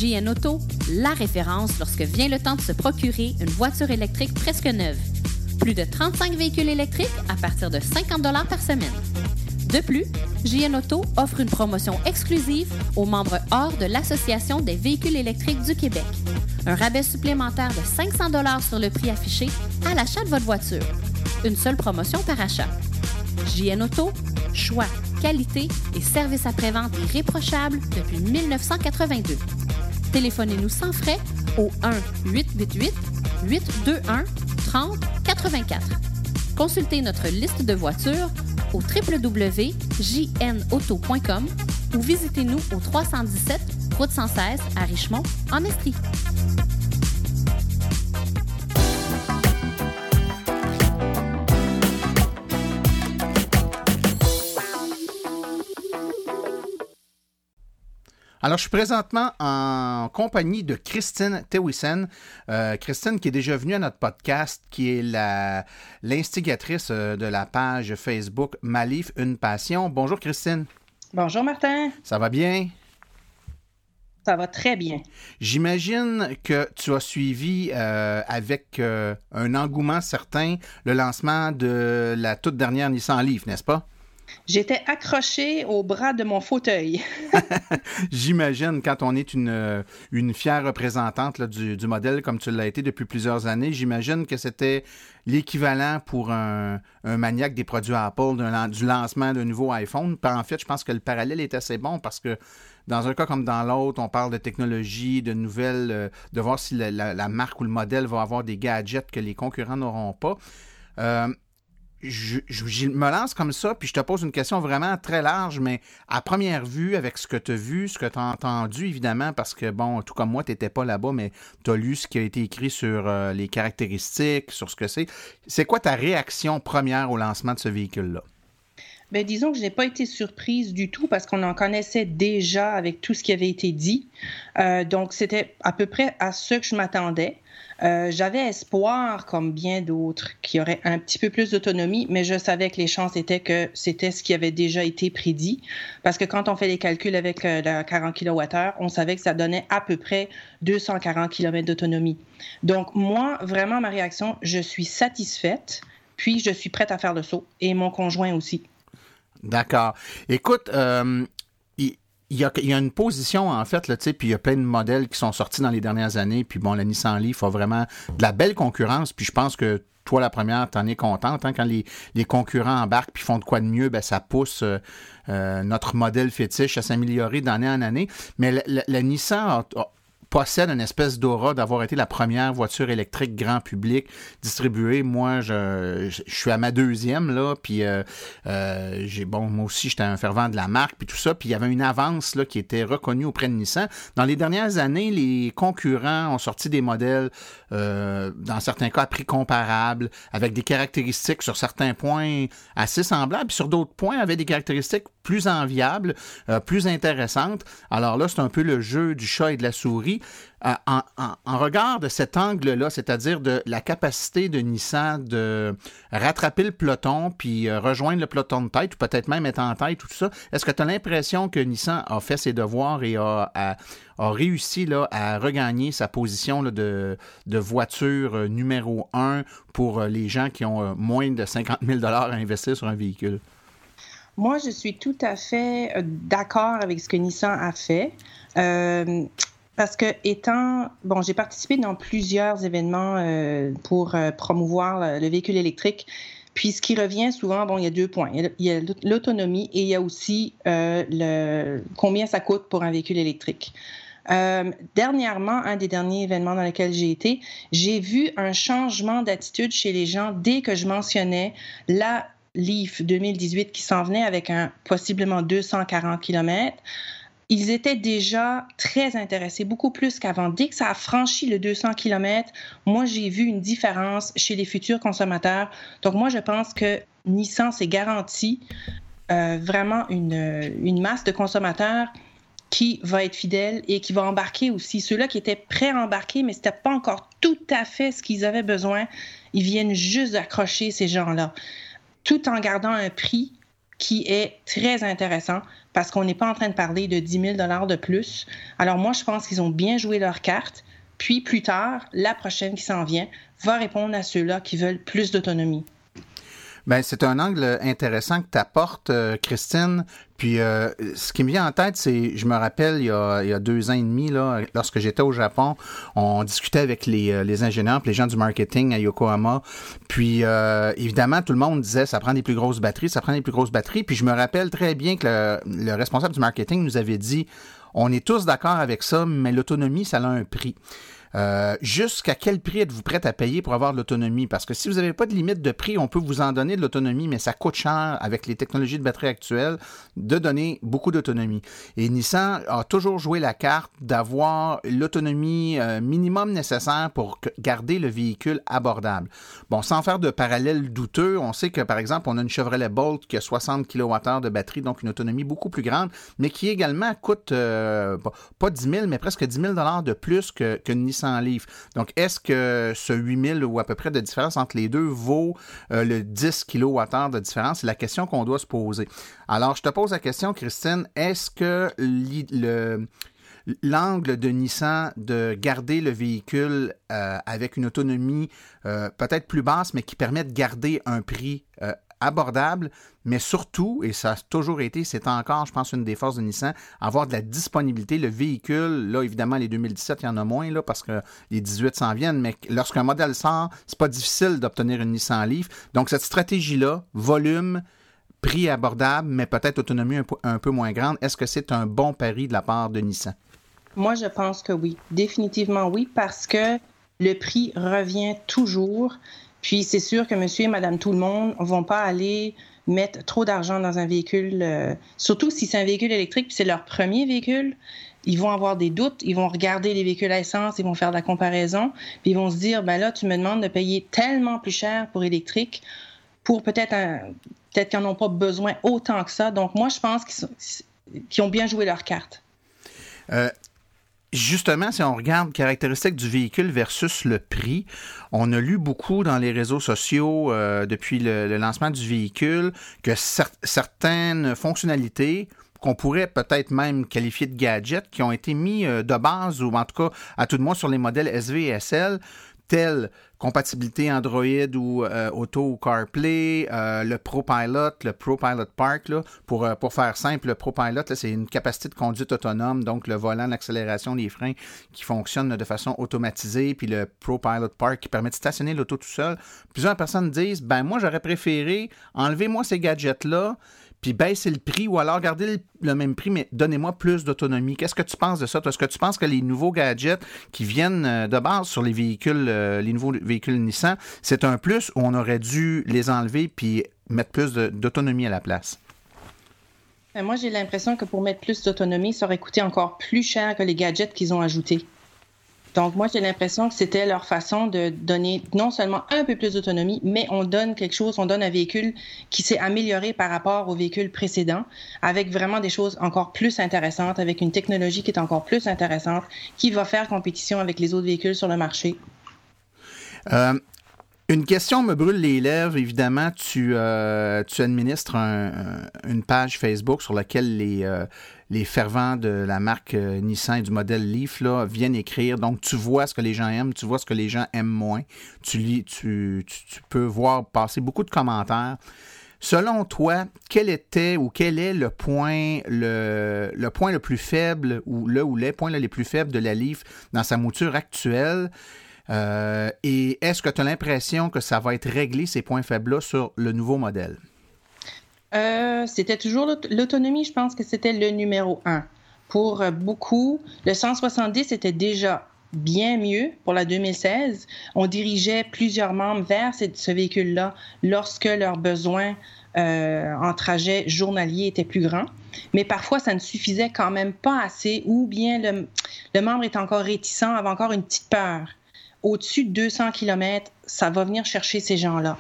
S1: JN Auto, la référence lorsque vient le temps de se procurer une voiture électrique presque neuve. Plus de 35 véhicules électriques à partir de 50 par semaine. De plus, JN Auto offre une promotion exclusive aux membres hors de l'Association des véhicules électriques du Québec. Un rabais supplémentaire de 500 sur le prix affiché à l'achat de votre voiture. Une seule promotion par achat. JN Auto, choix, qualité et service après-vente irréprochable depuis 1982. Téléphonez-nous sans frais au 1-888-821-3084. Consultez notre liste de voitures au www.jnauto.com ou visitez-nous au 317 Route 116 à Richmond, en Estrie.
S2: Alors, je suis présentement en compagnie de Christine Tewissen. Euh, Christine qui est déjà venue à notre podcast, qui est l'instigatrice euh, de la page Facebook Malif, une passion. Bonjour Christine.
S4: Bonjour Martin.
S2: Ça va bien?
S4: Ça va très bien.
S2: J'imagine que tu as suivi euh, avec un engouement certain le lancement de la toute dernière Nissan Leaf, n'est-ce pas?
S4: J'étais accroché au bras de mon fauteuil.
S2: j'imagine, quand on est une, fière représentante du, modèle comme tu l'as été depuis plusieurs années, j'imagine que c'était l'équivalent pour un, maniaque des produits Apple du lancement d'un nouveau iPhone. En fait, je pense que le parallèle est assez bon parce que dans un cas comme dans l'autre, on parle de technologie, de nouvelles, euh, de voir si la, la, marque ou le modèle va avoir des gadgets que les concurrents n'auront pas. Euh, je, me lance comme ça, puis je te pose une question vraiment très large, mais à première vue, avec ce que tu as vu, ce que tu as entendu, évidemment, parce que, bon, tout comme moi, tu n'étais pas là-bas, mais tu as lu ce qui a été écrit sur euh, les caractéristiques, sur ce que c'est. C'est quoi ta réaction première au lancement de ce véhicule-là?
S4: Bien, disons que je n'ai pas été surprise du tout parce qu'on en connaissait déjà avec tout ce qui avait été dit. Euh, donc, c'était à peu près à ce que je m'attendais. Euh, j'avais espoir, comme bien d'autres, qu'il y aurait un petit peu plus d'autonomie, mais je savais que les chances étaient que c'était ce qui avait déjà été prédit. Parce que quand on fait les calculs avec euh, la 40 kWh, on savait que ça donnait à peu près 240 km d'autonomie. Donc, moi, vraiment, ma réaction, je suis satisfaite, puis je suis prête à faire le saut, et mon conjoint aussi.
S2: D'accord. Écoute, euh, il y, a, une position, en fait, là, puis il y a plein de modèles qui sont sortis dans les dernières années. Puis bon, la Nissan Leaf a vraiment de la belle concurrence. Puis je pense que toi, la première, t'en es contente. Hein, quand les, concurrents embarquent puis font de quoi de mieux, ben, ça pousse euh, euh, notre modèle fétiche à s'améliorer d'année en année. Mais la, Nissan a, possède une espèce d'aura d'avoir été la première voiture électrique grand public distribuée. Moi, je, suis à ma deuxième, là, puis euh, euh, j'ai, bon, moi aussi, j'étais un fervent de la marque, puis tout ça, puis il y avait une avance, là, qui était reconnue auprès de Nissan. Dans les dernières années, les concurrents ont sorti des modèles, euh, dans certains cas, à prix comparable, avec des caractéristiques sur certains points assez semblables, puis sur d'autres points, avec des caractéristiques plus enviables, plus intéressantes. Alors là, c'est un peu le jeu du chat et de la souris. Euh, en, regard de cet angle-là, c'est-à-dire de la capacité de Nissan de rattraper le peloton puis euh, rejoindre le peloton de tête ou peut-être même être en tête, tout ça, est-ce que tu as l'impression que Nissan a fait ses devoirs et a, réussi là, à regagner sa position de, voiture euh, numéro un pour les gens qui ont moins de 50 000 à investir sur un véhicule?
S4: Moi, je suis tout à fait d'accord avec ce que Nissan a fait. Parce que étant, bon, j'ai participé dans plusieurs événements euh, pour euh, promouvoir le, véhicule électrique. Puis ce qui revient souvent, bon, il y a deux points. Il y a l'autonomie et il y a aussi euh, combien ça coûte pour un véhicule électrique. dernièrement, un des derniers événements dans lesquels j'ai été, j'ai vu un changement d'attitude chez les gens dès que je mentionnais la Leaf 2018 qui s'en venait avec un possiblement 240 km ils étaient déjà très intéressés, beaucoup plus qu'avant. Dès que ça a franchi le 200 km, moi, j'ai vu une différence chez les futurs consommateurs. Donc, moi, je pense que Nissan s'est garanti euh, vraiment une, une masse de consommateurs qui va être fidèle et qui va embarquer aussi. Ceux-là qui étaient prêts à embarquer, mais ce n'était pas encore tout à fait ce qu'ils avaient besoin, ils viennent juste d'accrocher ces gens-là, tout en gardant un prix qui est très intéressant parce qu'on n'est pas en train de parler de 10 000 de plus. Alors moi, je pense qu'ils ont bien joué leur carte. Puis plus tard, la prochaine qui s'en vient va répondre à ceux-là qui veulent plus d'autonomie.
S2: Ben, c'est un angle intéressant que tu apportes, euh, Christine. Puis, euh, ce qui me vient en tête, c'est, je me rappelle, il y, a, il y a deux ans et demi, là, lorsque j'étais au Japon, on discutait avec les, euh, les ingénieurs, les gens du marketing à Yokohama. Puis, évidemment, tout le monde disait, ça prend des plus grosses batteries, ça prend des plus grosses batteries. Puis, je me rappelle très bien que le, le responsable du marketing nous avait dit, on est tous d'accord avec ça, mais l'autonomie, ça a un prix. Euh, jusqu'à quel prix êtes-vous prêt à payer pour avoir de l'autonomie? Parce que si vous n'avez pas de limite de prix, on peut vous en donner de l'autonomie, mais ça coûte cher avec les technologies de batterie actuelles de donner beaucoup d'autonomie. Et Nissan a toujours joué la carte d'avoir l'autonomie euh, minimum nécessaire pour garder le véhicule abordable. Bon, sans faire de parallèle douteux, on sait que par exemple, on a une Chevrolet Bolt qui a 60 kWh de batterie, donc une autonomie beaucoup plus grande, mais qui également coûte euh, pas 10 000, mais presque 10 000 de plus que, que Nissan Donc, est-ce que ce 8000 ou à peu près de différence entre les deux vaut euh, le 10 kWh de différence? C'est la question qu'on doit se poser. Alors, je te pose la question, Christine, est-ce que l'angle de Nissan de garder le véhicule euh, avec une autonomie euh, peut-être plus basse, mais qui permet de garder un prix abordable, mais surtout, et ça a toujours été, c'est encore, je pense, une des forces de Nissan, avoir de la disponibilité. Le véhicule, là, évidemment, les 2017, il y en a moins, là, parce que les 18 s'en viennent, mais lorsqu'un modèle sort, c'est pas difficile d'obtenir une Nissan Leaf. Donc, cette stratégie-là, volume, prix abordable, mais peut-être autonomie un peu, un peu moins grande, est-ce que c'est un bon pari de la part de Nissan?
S4: Moi, je pense que oui. Définitivement oui, parce que le prix revient toujours. Puis c'est sûr que monsieur et madame tout le monde vont pas aller mettre trop d'argent dans un véhicule, euh, surtout si c'est un véhicule électrique, puis c'est leur premier véhicule. Ils vont avoir des doutes, ils vont regarder les véhicules à essence, ils vont faire de la comparaison, puis ils vont se dire, ben là, tu me demandes de payer tellement plus cher pour électrique, pour peut-être peut-être qu'ils n'en ont pas besoin autant que ça. Donc moi, je pense qu'ils ont bien joué leur carte.
S2: Euh, Justement, si on regarde caractéristiques du véhicule versus le prix, on a lu beaucoup dans les réseaux sociaux euh, depuis le, lancement du véhicule que certaines fonctionnalités qu'on pourrait peut-être même qualifier de gadgets qui ont été mis euh, de base ou en tout cas à tout de moins sur les modèles SV et SL telle compatibilité Android ou euh, Auto ou CarPlay, euh, le ProPilot, le ProPilot Park, euh, pour faire simple, le ProPilot, c'est une capacité de conduite autonome, donc le volant, l'accélération, les freins qui fonctionnent de façon automatisée, puis le ProPilot Park qui permet de stationner l'auto tout seul. Plusieurs personnes disent, ben moi j'aurais préféré, enlevez-moi ces gadgets-là, puis baisser le prix ou alors garder le, même prix, mais donnez-moi plus d'autonomie. Qu'est-ce que tu penses de ça? Est-ce que tu penses que les nouveaux gadgets qui viennent euh, de base sur les véhicules, euh, les nouveaux véhicules Nissan, c'est un plus ou on aurait dû les enlever puis mettre plus d'autonomie à la place?
S4: Ben, moi, j'ai l'impression que pour mettre plus d'autonomie, ça aurait coûté encore plus cher que les gadgets qu'ils ont ajoutés. Donc, moi, j'ai l'impression que c'était leur façon de donner non seulement un peu plus d'autonomie, mais on donne quelque chose, on donne un véhicule qui s'est amélioré par rapport au véhicule précédent, avec vraiment des choses encore plus intéressantes, avec une technologie qui est encore plus intéressante, qui va faire compétition avec les autres véhicules sur le marché.
S2: Euh, une question me brûle les lèvres. Évidemment, tu, euh, tu administres une page Facebook sur laquelle les, euh, les fervents de la marque euh, Nissan et du modèle Leaf là, viennent écrire. Donc, tu vois ce que les gens aiment, tu vois ce que les gens aiment moins. Tu, lis, tu, peux voir passer beaucoup de commentaires. Selon toi, quel était ou quel est le point le, le point le plus faible ou le ou les points les plus faibles de la Leaf dans sa mouture actuelle? Euh, et est-ce que tu as l'impression que ça va être réglé, ces points faibles-là, sur le nouveau modèle?
S4: Euh, c'était toujours l'autonomie, je pense que c'était le numéro un. Pour euh, beaucoup, le 170 était déjà bien mieux pour la 2016. On dirigeait plusieurs membres vers ce véhicule-là lorsque leurs besoins en trajet journalier étaient plus grands. Mais parfois, ça ne suffisait quand même pas assez ou bien le, le membre est encore réticent, avait encore une petite peur au-dessus de 200 km, ça va venir chercher ces gens-là.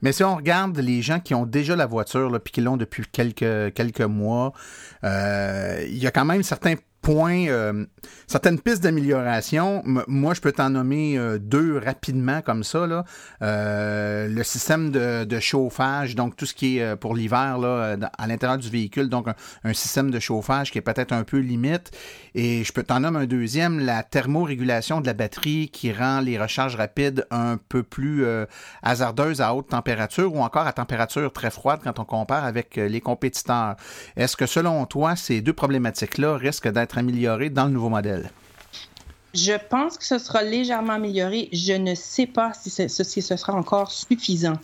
S2: Mais si on regarde les gens qui ont déjà la voiture, puis qui l'ont depuis quelques, quelques mois, euh, il y a quand même certains euh, certaines pistes d'amélioration. Moi, je peux t'en nommer euh, deux rapidement comme ça. Euh, le système de, chauffage, donc tout ce qui est pour l'hiver à l'intérieur du véhicule, donc un, système de chauffage qui est peut-être un peu limite. Et je peux t'en nommer un deuxième, la thermorégulation de la batterie qui rend les recharges rapides un peu plus hasardeuses à haute température ou encore à température très froide quand on compare avec les compétiteurs. Est-ce que selon toi, ces deux problématiques-là risquent d'être améliorées dans le nouveau modèle?
S4: Je pense que ce sera légèrement amélioré. Je ne sais pas si, ce, sera encore suffisant.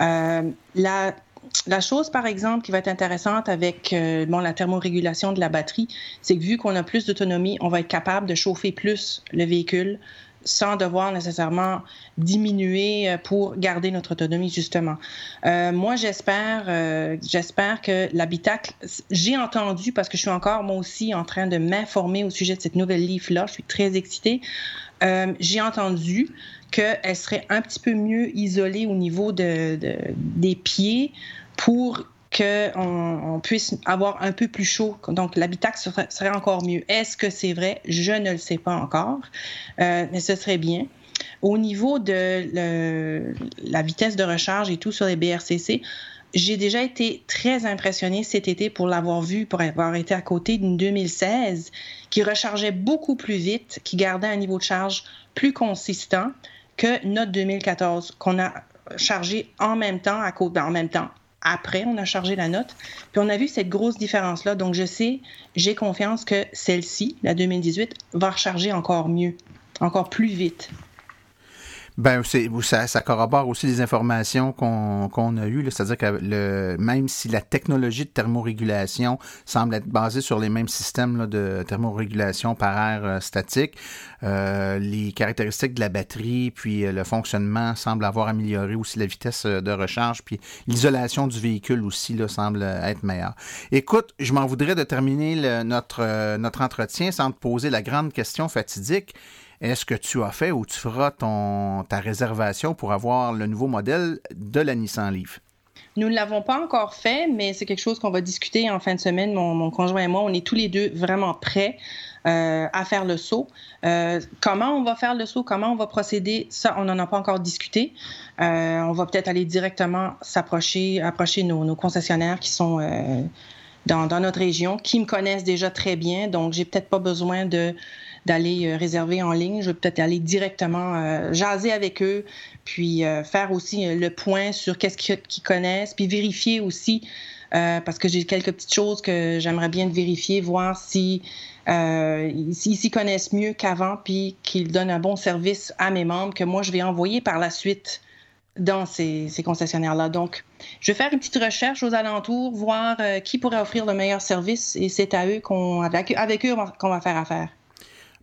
S4: Euh, la, chose, par exemple, qui va être intéressante avec euh, la thermorégulation de la batterie, c'est que vu qu'on a plus d'autonomie, on va être capable de chauffer plus le véhicule sans devoir nécessairement diminuer euh, pour garder notre autonomie, justement. Euh, moi, j'espère, euh, j'espère que l'habitacle, j'ai entendu, parce que je suis encore, moi aussi, en train de m'informer au sujet de cette nouvelle Leaf-là, je suis très excitée, j'ai entendu qu'elle serait un petit peu mieux isolée au niveau de, des pieds pour qu'on on puisse avoir un peu plus chaud. Donc, l'habitacle serait, encore mieux. Est-ce que c'est vrai? Je ne le sais pas encore, euh, mais ce serait bien. Au niveau de la vitesse de recharge et tout sur les BRCC, j'ai déjà été très impressionnée cet été pour l'avoir vu, pour avoir été à côté d'une 2016 qui rechargeait beaucoup plus vite, qui gardait un niveau de charge plus consistant que notre 2014 qu'on a chargé en même temps, à côté, en même temps, après, on a chargé la note. Puis on a vu cette grosse différence-là. Donc, je sais, j'ai confiance que celle-ci, la 2018, va recharger encore mieux, encore plus vite.
S2: Ben, ça, ça, corrobore aussi les informations qu'on a eues. C'est-à-dire que le, même si la technologie de thermorégulation semble être basée sur les mêmes systèmes là, de thermorégulation par air euh, statique, euh, les caractéristiques de la batterie puis euh, le fonctionnement semblent avoir amélioré aussi la vitesse de recharge puis l'isolation du véhicule aussi là, semble être meilleure. Écoute, je m'en voudrais de terminer notre, notre entretien sans te poser la grande question fatidique. Est-ce que tu as fait ou tu feras ta réservation pour avoir le nouveau modèle de la Nissan Leaf?
S4: Nous ne l'avons pas encore fait, mais c'est quelque chose qu'on va discuter en fin de semaine. Mon, conjoint et moi, on est tous les deux vraiment prêts euh, à faire le saut. Euh, comment on va faire le saut, comment on va procéder, ça, on n'en a pas encore discuté. Euh, on va peut-être aller directement s'approcher, approcher nos, concessionnaires qui sont dans, dans, notre région, qui me connaissent déjà très bien. Donc, j'ai peut-être pas besoin de d'aller euh, réserver en ligne. Je vais peut-être aller directement euh, jaser avec eux, puis euh, faire aussi le point sur qu'est-ce qu'ils connaissent, puis vérifier aussi, parce que j'ai quelques petites choses que j'aimerais bien vérifier, voir si s'ils s'y connaissent mieux qu'avant, puis qu'ils donnent un bon service à mes membres que moi je vais envoyer par la suite dans ces, concessionnaires-là. Donc, je vais faire une petite recherche aux alentours, voir qui pourrait offrir le meilleur service, et c'est à eux qu'on, avec, avec eux qu'on va faire affaire.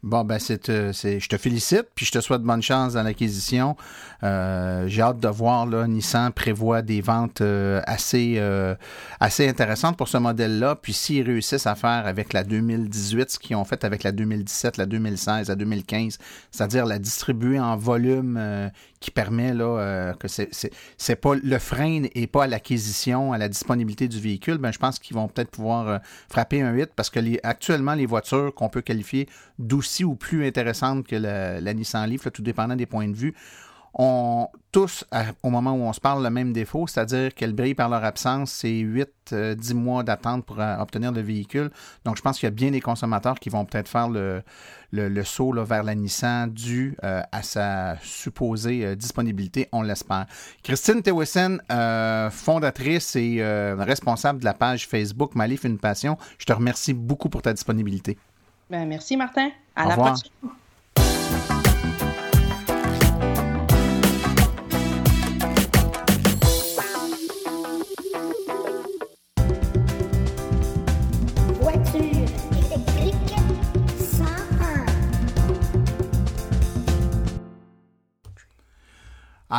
S2: Bon, ben, euh, c'est, je te félicite, puis je te souhaite bonne chance dans l'acquisition. Euh, j'ai hâte de voir, là, Nissan prévoit des ventes euh, assez, assez intéressantes pour ce modèle-là. Puis s'ils réussissent à faire avec la 2018 ce qu'ils ont fait avec la 2017, la 2016, la 2015, c'est-à-dire la distribuer en volume qui permet là, que c'est, c'est, pas le frein et pas à l'acquisition, à la disponibilité du véhicule, ben, je pense qu'ils vont peut-être pouvoir frapper un 8 parce que les, actuellement, les voitures qu'on peut qualifier douces ou plus intéressante que la, Nissan Leaf, tout dépendant des points de vue, ont tous, au moment où on se parle, le même défaut, c'est-à-dire qu'elles brillent par leur absence. C'est 8-10 euh, mois d'attente pour euh, obtenir le véhicule. Donc, je pense qu'il y a bien des consommateurs qui vont peut-être faire le, le, saut vers la Nissan dû euh, à sa supposée disponibilité, on l'espère. Christine Tewissen, fondatrice et responsable de la page Facebook Malif une passion, je te remercie beaucoup pour ta disponibilité.
S4: Ben, merci, Martin. À la prochaine.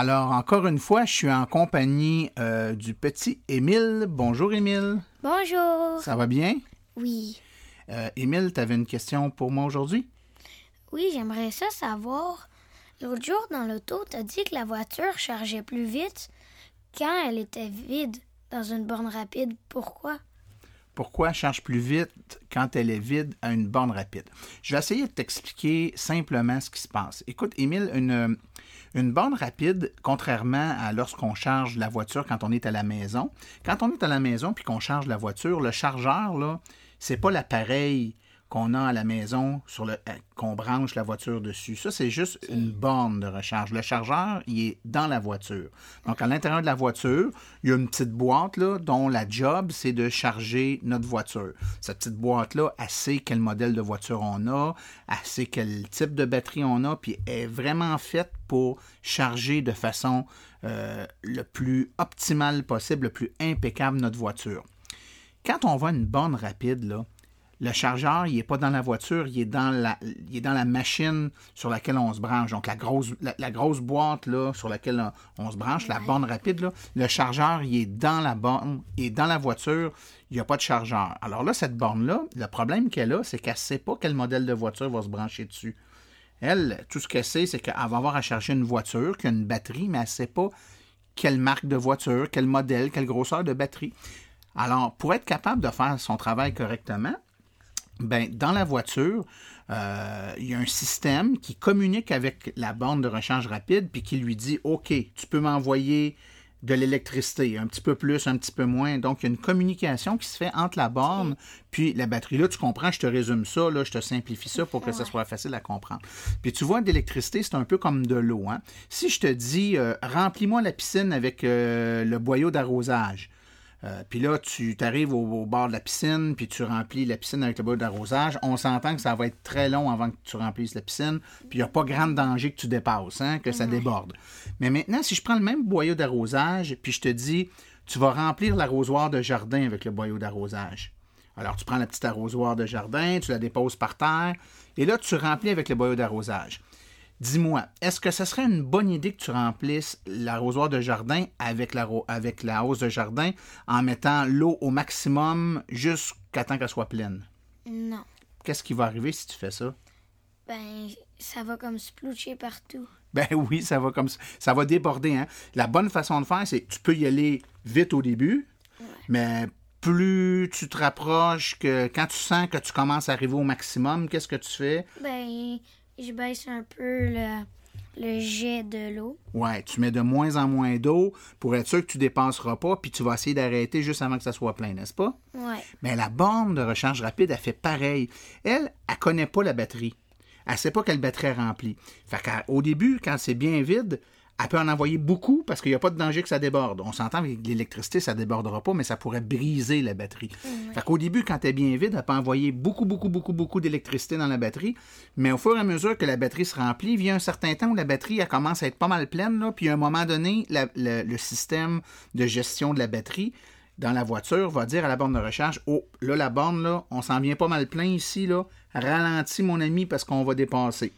S2: Alors, encore une fois, je suis en compagnie euh, du petit Émile. Bonjour, Émile.
S5: Bonjour.
S2: Ça va bien?
S5: Oui.
S2: Euh, Émile, tu avais une question pour moi aujourd'hui?
S5: Oui, j'aimerais ça savoir. L'autre jour, dans l'auto, tu as dit que la voiture chargeait plus vite quand elle était vide dans une borne rapide. Pourquoi?
S2: pourquoi elle charge plus vite quand elle est vide à une borne rapide? Je vais essayer de t'expliquer simplement ce qui se passe. Écoute, Émile, une, une borne rapide, contrairement à lorsqu'on charge la voiture quand on est à la maison, quand on est à la maison puis qu'on charge la voiture, le chargeur, là, c'est pas l'appareil qu'on a à la maison, sur le, euh, qu'on branche la voiture dessus. Ça, c'est juste une borne de recharge. Le chargeur, il est dans la voiture. Donc, à l'intérieur de la voiture, il y a une petite boîte là, dont la job, c'est de charger notre voiture. Cette petite boîte-là, elle sait quel modèle de voiture on a, elle sait quel type de batterie on a, puis elle est vraiment faite pour charger de façon euh, le plus optimale possible, le plus impeccable notre voiture. Quand on voit une borne rapide, là, le chargeur, il n'est pas dans la voiture, il est dans la, il est dans la machine sur laquelle on se branche. Donc, la grosse, la, grosse boîte là, sur laquelle on, se branche, la borne rapide, là, le chargeur, il est dans la borne et dans la voiture, il n'y a pas de chargeur. Alors là, cette borne-là, le problème qu'elle a, c'est qu'elle ne sait pas quel modèle de voiture va se brancher dessus. Elle, tout ce qu'elle sait, c'est qu'elle va avoir à charger une voiture qui a une batterie, mais elle ne sait pas quelle marque de voiture, quel modèle, quelle grosseur de batterie. Alors, pour être capable de faire son travail correctement, ben, dans la voiture, euh, il y a un système qui communique avec la borne de rechange rapide puis qui lui dit OK, tu peux m'envoyer de l'électricité, un petit peu plus, un petit peu moins. Donc, il y a une communication qui se fait entre la borne puis la batterie. Là, tu comprends, je te résume ça, là, je te simplifie ça pour que ça soit facile à comprendre. Puis tu vois, d'électricité, c'est un peu comme de l'eau. Hein? Si je te dis, euh, remplis-moi la piscine avec euh, le boyau d'arrosage, euh, puis là, tu arrives au, bord de la piscine, puis tu remplis la piscine avec le boyau d'arrosage. On s'entend que ça va être très long avant que tu remplisses la piscine, puis il n'y a pas grand danger que tu dépasses, hein, que ça déborde. Mais maintenant, si je prends le même boyau d'arrosage, puis je te dis, tu vas remplir l'arrosoir de jardin avec le boyau d'arrosage. Alors, tu prends la petite arrosoir de jardin, tu la déposes par terre, et là, tu remplis avec le boyau d'arrosage. Dis-moi, est-ce que ce serait une bonne idée que tu remplisses l'arrosoir de jardin avec la, avec la hausse de jardin en mettant l'eau au maximum jusqu'à temps qu'elle soit pleine?
S5: Non.
S2: Qu'est-ce qui va arriver si tu fais ça?
S5: Ben, ça va comme sploucher partout.
S2: Ben oui, ça va comme ça. Ça va déborder. Hein? La bonne façon de faire, c'est que tu peux y aller vite au début, mais plus tu te rapproches, que quand tu sens que tu commences à arriver au maximum, qu'est-ce que tu fais?
S5: Ben, je baisse un peu le, jet de l'eau.
S2: Ouais, tu mets de moins en moins d'eau pour être sûr que tu dépasseras pas, puis tu vas essayer d'arrêter juste avant que ça soit plein, n'est-ce pas?
S5: Ouais.
S2: Mais la borne de recharge rapide, elle fait pareil. Elle, elle connaît pas la batterie. Elle sait pas quelle batterie est remplie. Fait qu'au début, quand c'est bien vide, elle peut en envoyer beaucoup parce qu'il n'y a pas de danger que ça déborde. On s'entend avec l'électricité, ça ne débordera pas, mais ça pourrait briser la batterie. Fait qu'au début, quand elle est bien vide, elle peut envoyer beaucoup, beaucoup, beaucoup, beaucoup d'électricité dans la batterie. Mais au fur et à mesure que la batterie se remplit, vient un certain temps où la batterie elle commence à être pas mal pleine, là, puis à un moment donné, le système de gestion de la batterie dans la voiture va dire à la borne de recharge Oh, là, la borne, là, on s'en vient pas mal plein ici, là. Ralentis, mon ami, parce qu'on va dépasser.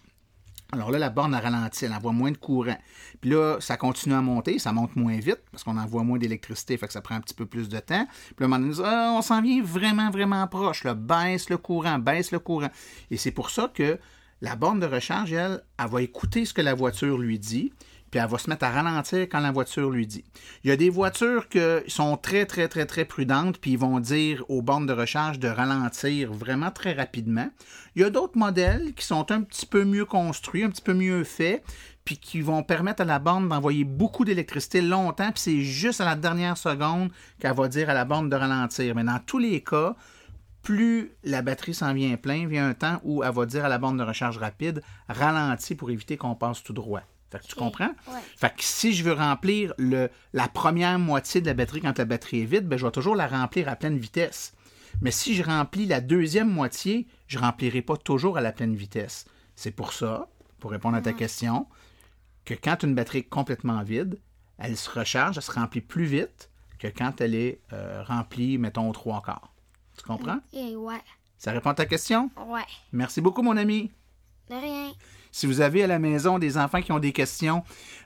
S2: Alors là, la borne a ralenti, elle envoie moins de courant. Puis là, ça continue à monter, ça monte moins vite parce qu'on envoie moins d'électricité, fait que ça prend un petit peu plus de temps. Puis là, on, ah, on s'en vient vraiment, vraiment proche. Là. Baisse le courant, baisse le courant. Et c'est pour ça que la borne de recharge, elle, elle va écouter ce que la voiture lui dit puis elle va se mettre à ralentir quand la voiture lui dit. Il y a des voitures qui sont très, très, très, très prudentes, puis ils vont dire aux bornes de recharge de ralentir vraiment très rapidement. Il y a d'autres modèles qui sont un petit peu mieux construits, un petit peu mieux faits, puis qui vont permettre à la borne d'envoyer beaucoup d'électricité longtemps, puis c'est juste à la dernière seconde qu'elle va dire à la borne de ralentir. Mais dans tous les cas, plus la batterie s'en vient plein, vient un temps où elle va dire à la borne de recharge rapide, ralentir pour éviter qu'on passe tout droit. Fait que tu comprends? Fait que si je veux remplir le, la première moitié de la batterie quand la batterie est vide, ben, je vais toujours la remplir à pleine vitesse. Mais si je remplis la deuxième moitié, je ne remplirai pas toujours à la pleine vitesse. C'est pour ça, pour répondre à ta question, que quand une batterie est complètement vide, elle se recharge, elle se remplit plus vite que quand elle est euh, remplie, mettons, aux trois quarts. Tu comprends?
S5: Et ouais.
S2: Ça répond à ta question?
S5: Ouais.
S2: Merci beaucoup, mon ami.
S5: De rien.
S2: Si vous avez à la maison des enfants qui ont des questions,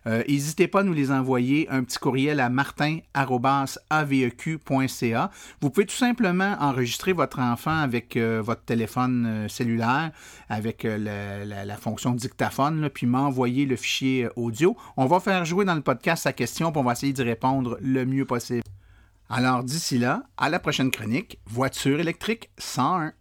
S2: euh, n'hésitez pas à nous les envoyer. Un petit courriel à martin.aveq.ca. Vous pouvez tout simplement enregistrer votre enfant avec euh, votre téléphone euh, cellulaire, avec la, fonction dictaphone, puis m'envoyer le fichier audio. On va faire jouer dans le podcast sa question, puis on va essayer d'y répondre le mieux possible. Alors d'ici là, à la prochaine chronique, Voiture électrique 101.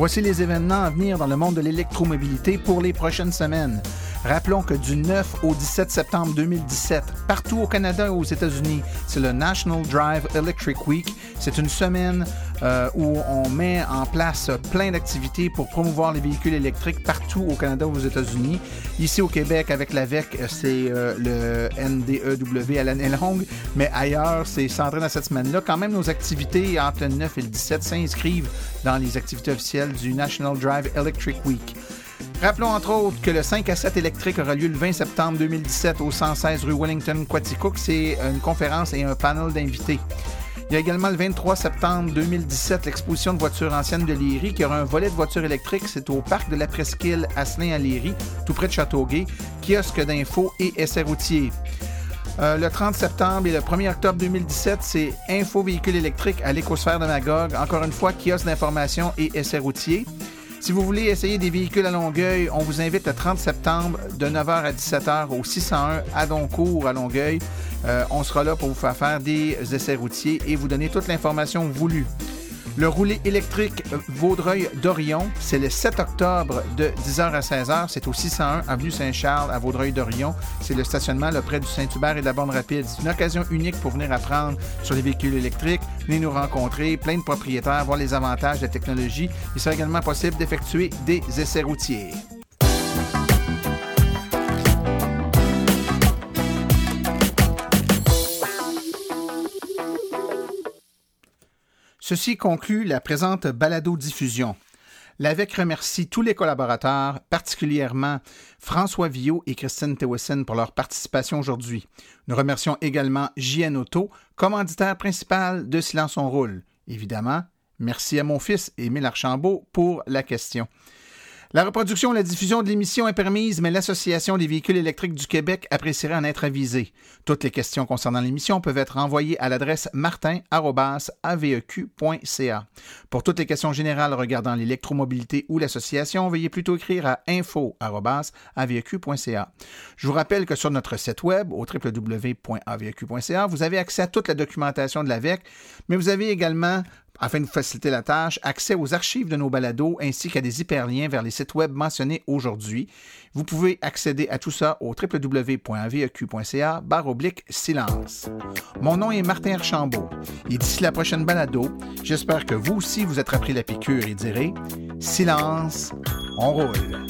S2: Voici les événements à venir dans le monde de l'électromobilité pour les prochaines semaines. Rappelons que du 9 au 17 septembre 2017, partout au Canada et aux États-Unis, c'est le National Drive Electric Week. C'est une semaine euh, où on met en place plein d'activités pour promouvoir les véhicules électriques partout au Canada ou aux États-Unis. Ici au Québec, avec l'AVEC, c'est euh, le NDEW à l'année longue, mais ailleurs, c'est centré dans cette semaine-là. Quand même, nos activités entre le 9 et le 17 s'inscrivent dans les activités officielles du National Drive Electric Week. Rappelons entre autres que le 5 à 7 électrique aura lieu le 20 septembre 2017 au 116 rue Wellington, Quaticook. C'est une conférence et un panel d'invités. Il y a également le 23 septembre 2017 l'exposition de voitures anciennes de Léry qui aura un volet de voitures électriques. C'est au parc de la Presqu'île à à Léry, tout près de Châteauguay, kiosque d'infos et essais routiers. Euh, le 30 septembre et le 1er octobre 2017, c'est Info véhicules électriques à l'écosphère de Magog. Encore une fois, kiosque d'information et essais routiers. Si vous voulez essayer des véhicules à Longueuil, on vous invite le 30 septembre de 9h à 17h au 601 à Doncourt à Longueuil. Euh, on sera là pour vous faire faire des essais routiers et vous donner toute l'information voulue. Le roulé électrique Vaudreuil-Dorion, c'est le 7 octobre de 10h à 16h. C'est au 601 Avenue Saint-Charles à Vaudreuil-Dorion. C'est le stationnement là, près du Saint-Hubert et de la Borne Rapide. C'est une occasion unique pour venir apprendre sur les véhicules électriques. Venez nous rencontrer, plein de propriétaires, voir les avantages de la technologie. Il sera également possible d'effectuer des essais routiers. Ceci conclut la présente balado-diffusion. L'AVEC remercie tous les collaborateurs, particulièrement François Villot et Christine Tewissen pour leur participation aujourd'hui. Nous remercions également JN Auto, commanditaire principal de Silence on roule. Évidemment, merci à mon fils Émile Archambault pour la question. La reproduction et la diffusion de l'émission est permise, mais l'Association des véhicules électriques du Québec apprécierait en être avisée. Toutes les questions concernant l'émission peuvent être envoyées à l'adresse martin.aveq.ca. Pour toutes les questions générales regardant l'électromobilité ou l'association, veuillez plutôt écrire à info.aveq.ca. Je vous rappelle que sur notre site web, au www.aveq.ca, vous avez accès à toute la documentation de l'AVEC, mais vous avez également afin de vous faciliter la tâche, accès aux archives de nos balados ainsi qu'à des hyperliens vers les sites web mentionnés aujourd'hui. Vous pouvez accéder à tout ça au www.veq.ca oblique silence. Mon nom est Martin Archambault et d'ici la prochaine balado, j'espère que vous aussi vous êtes appris la piqûre et direz silence, on roule.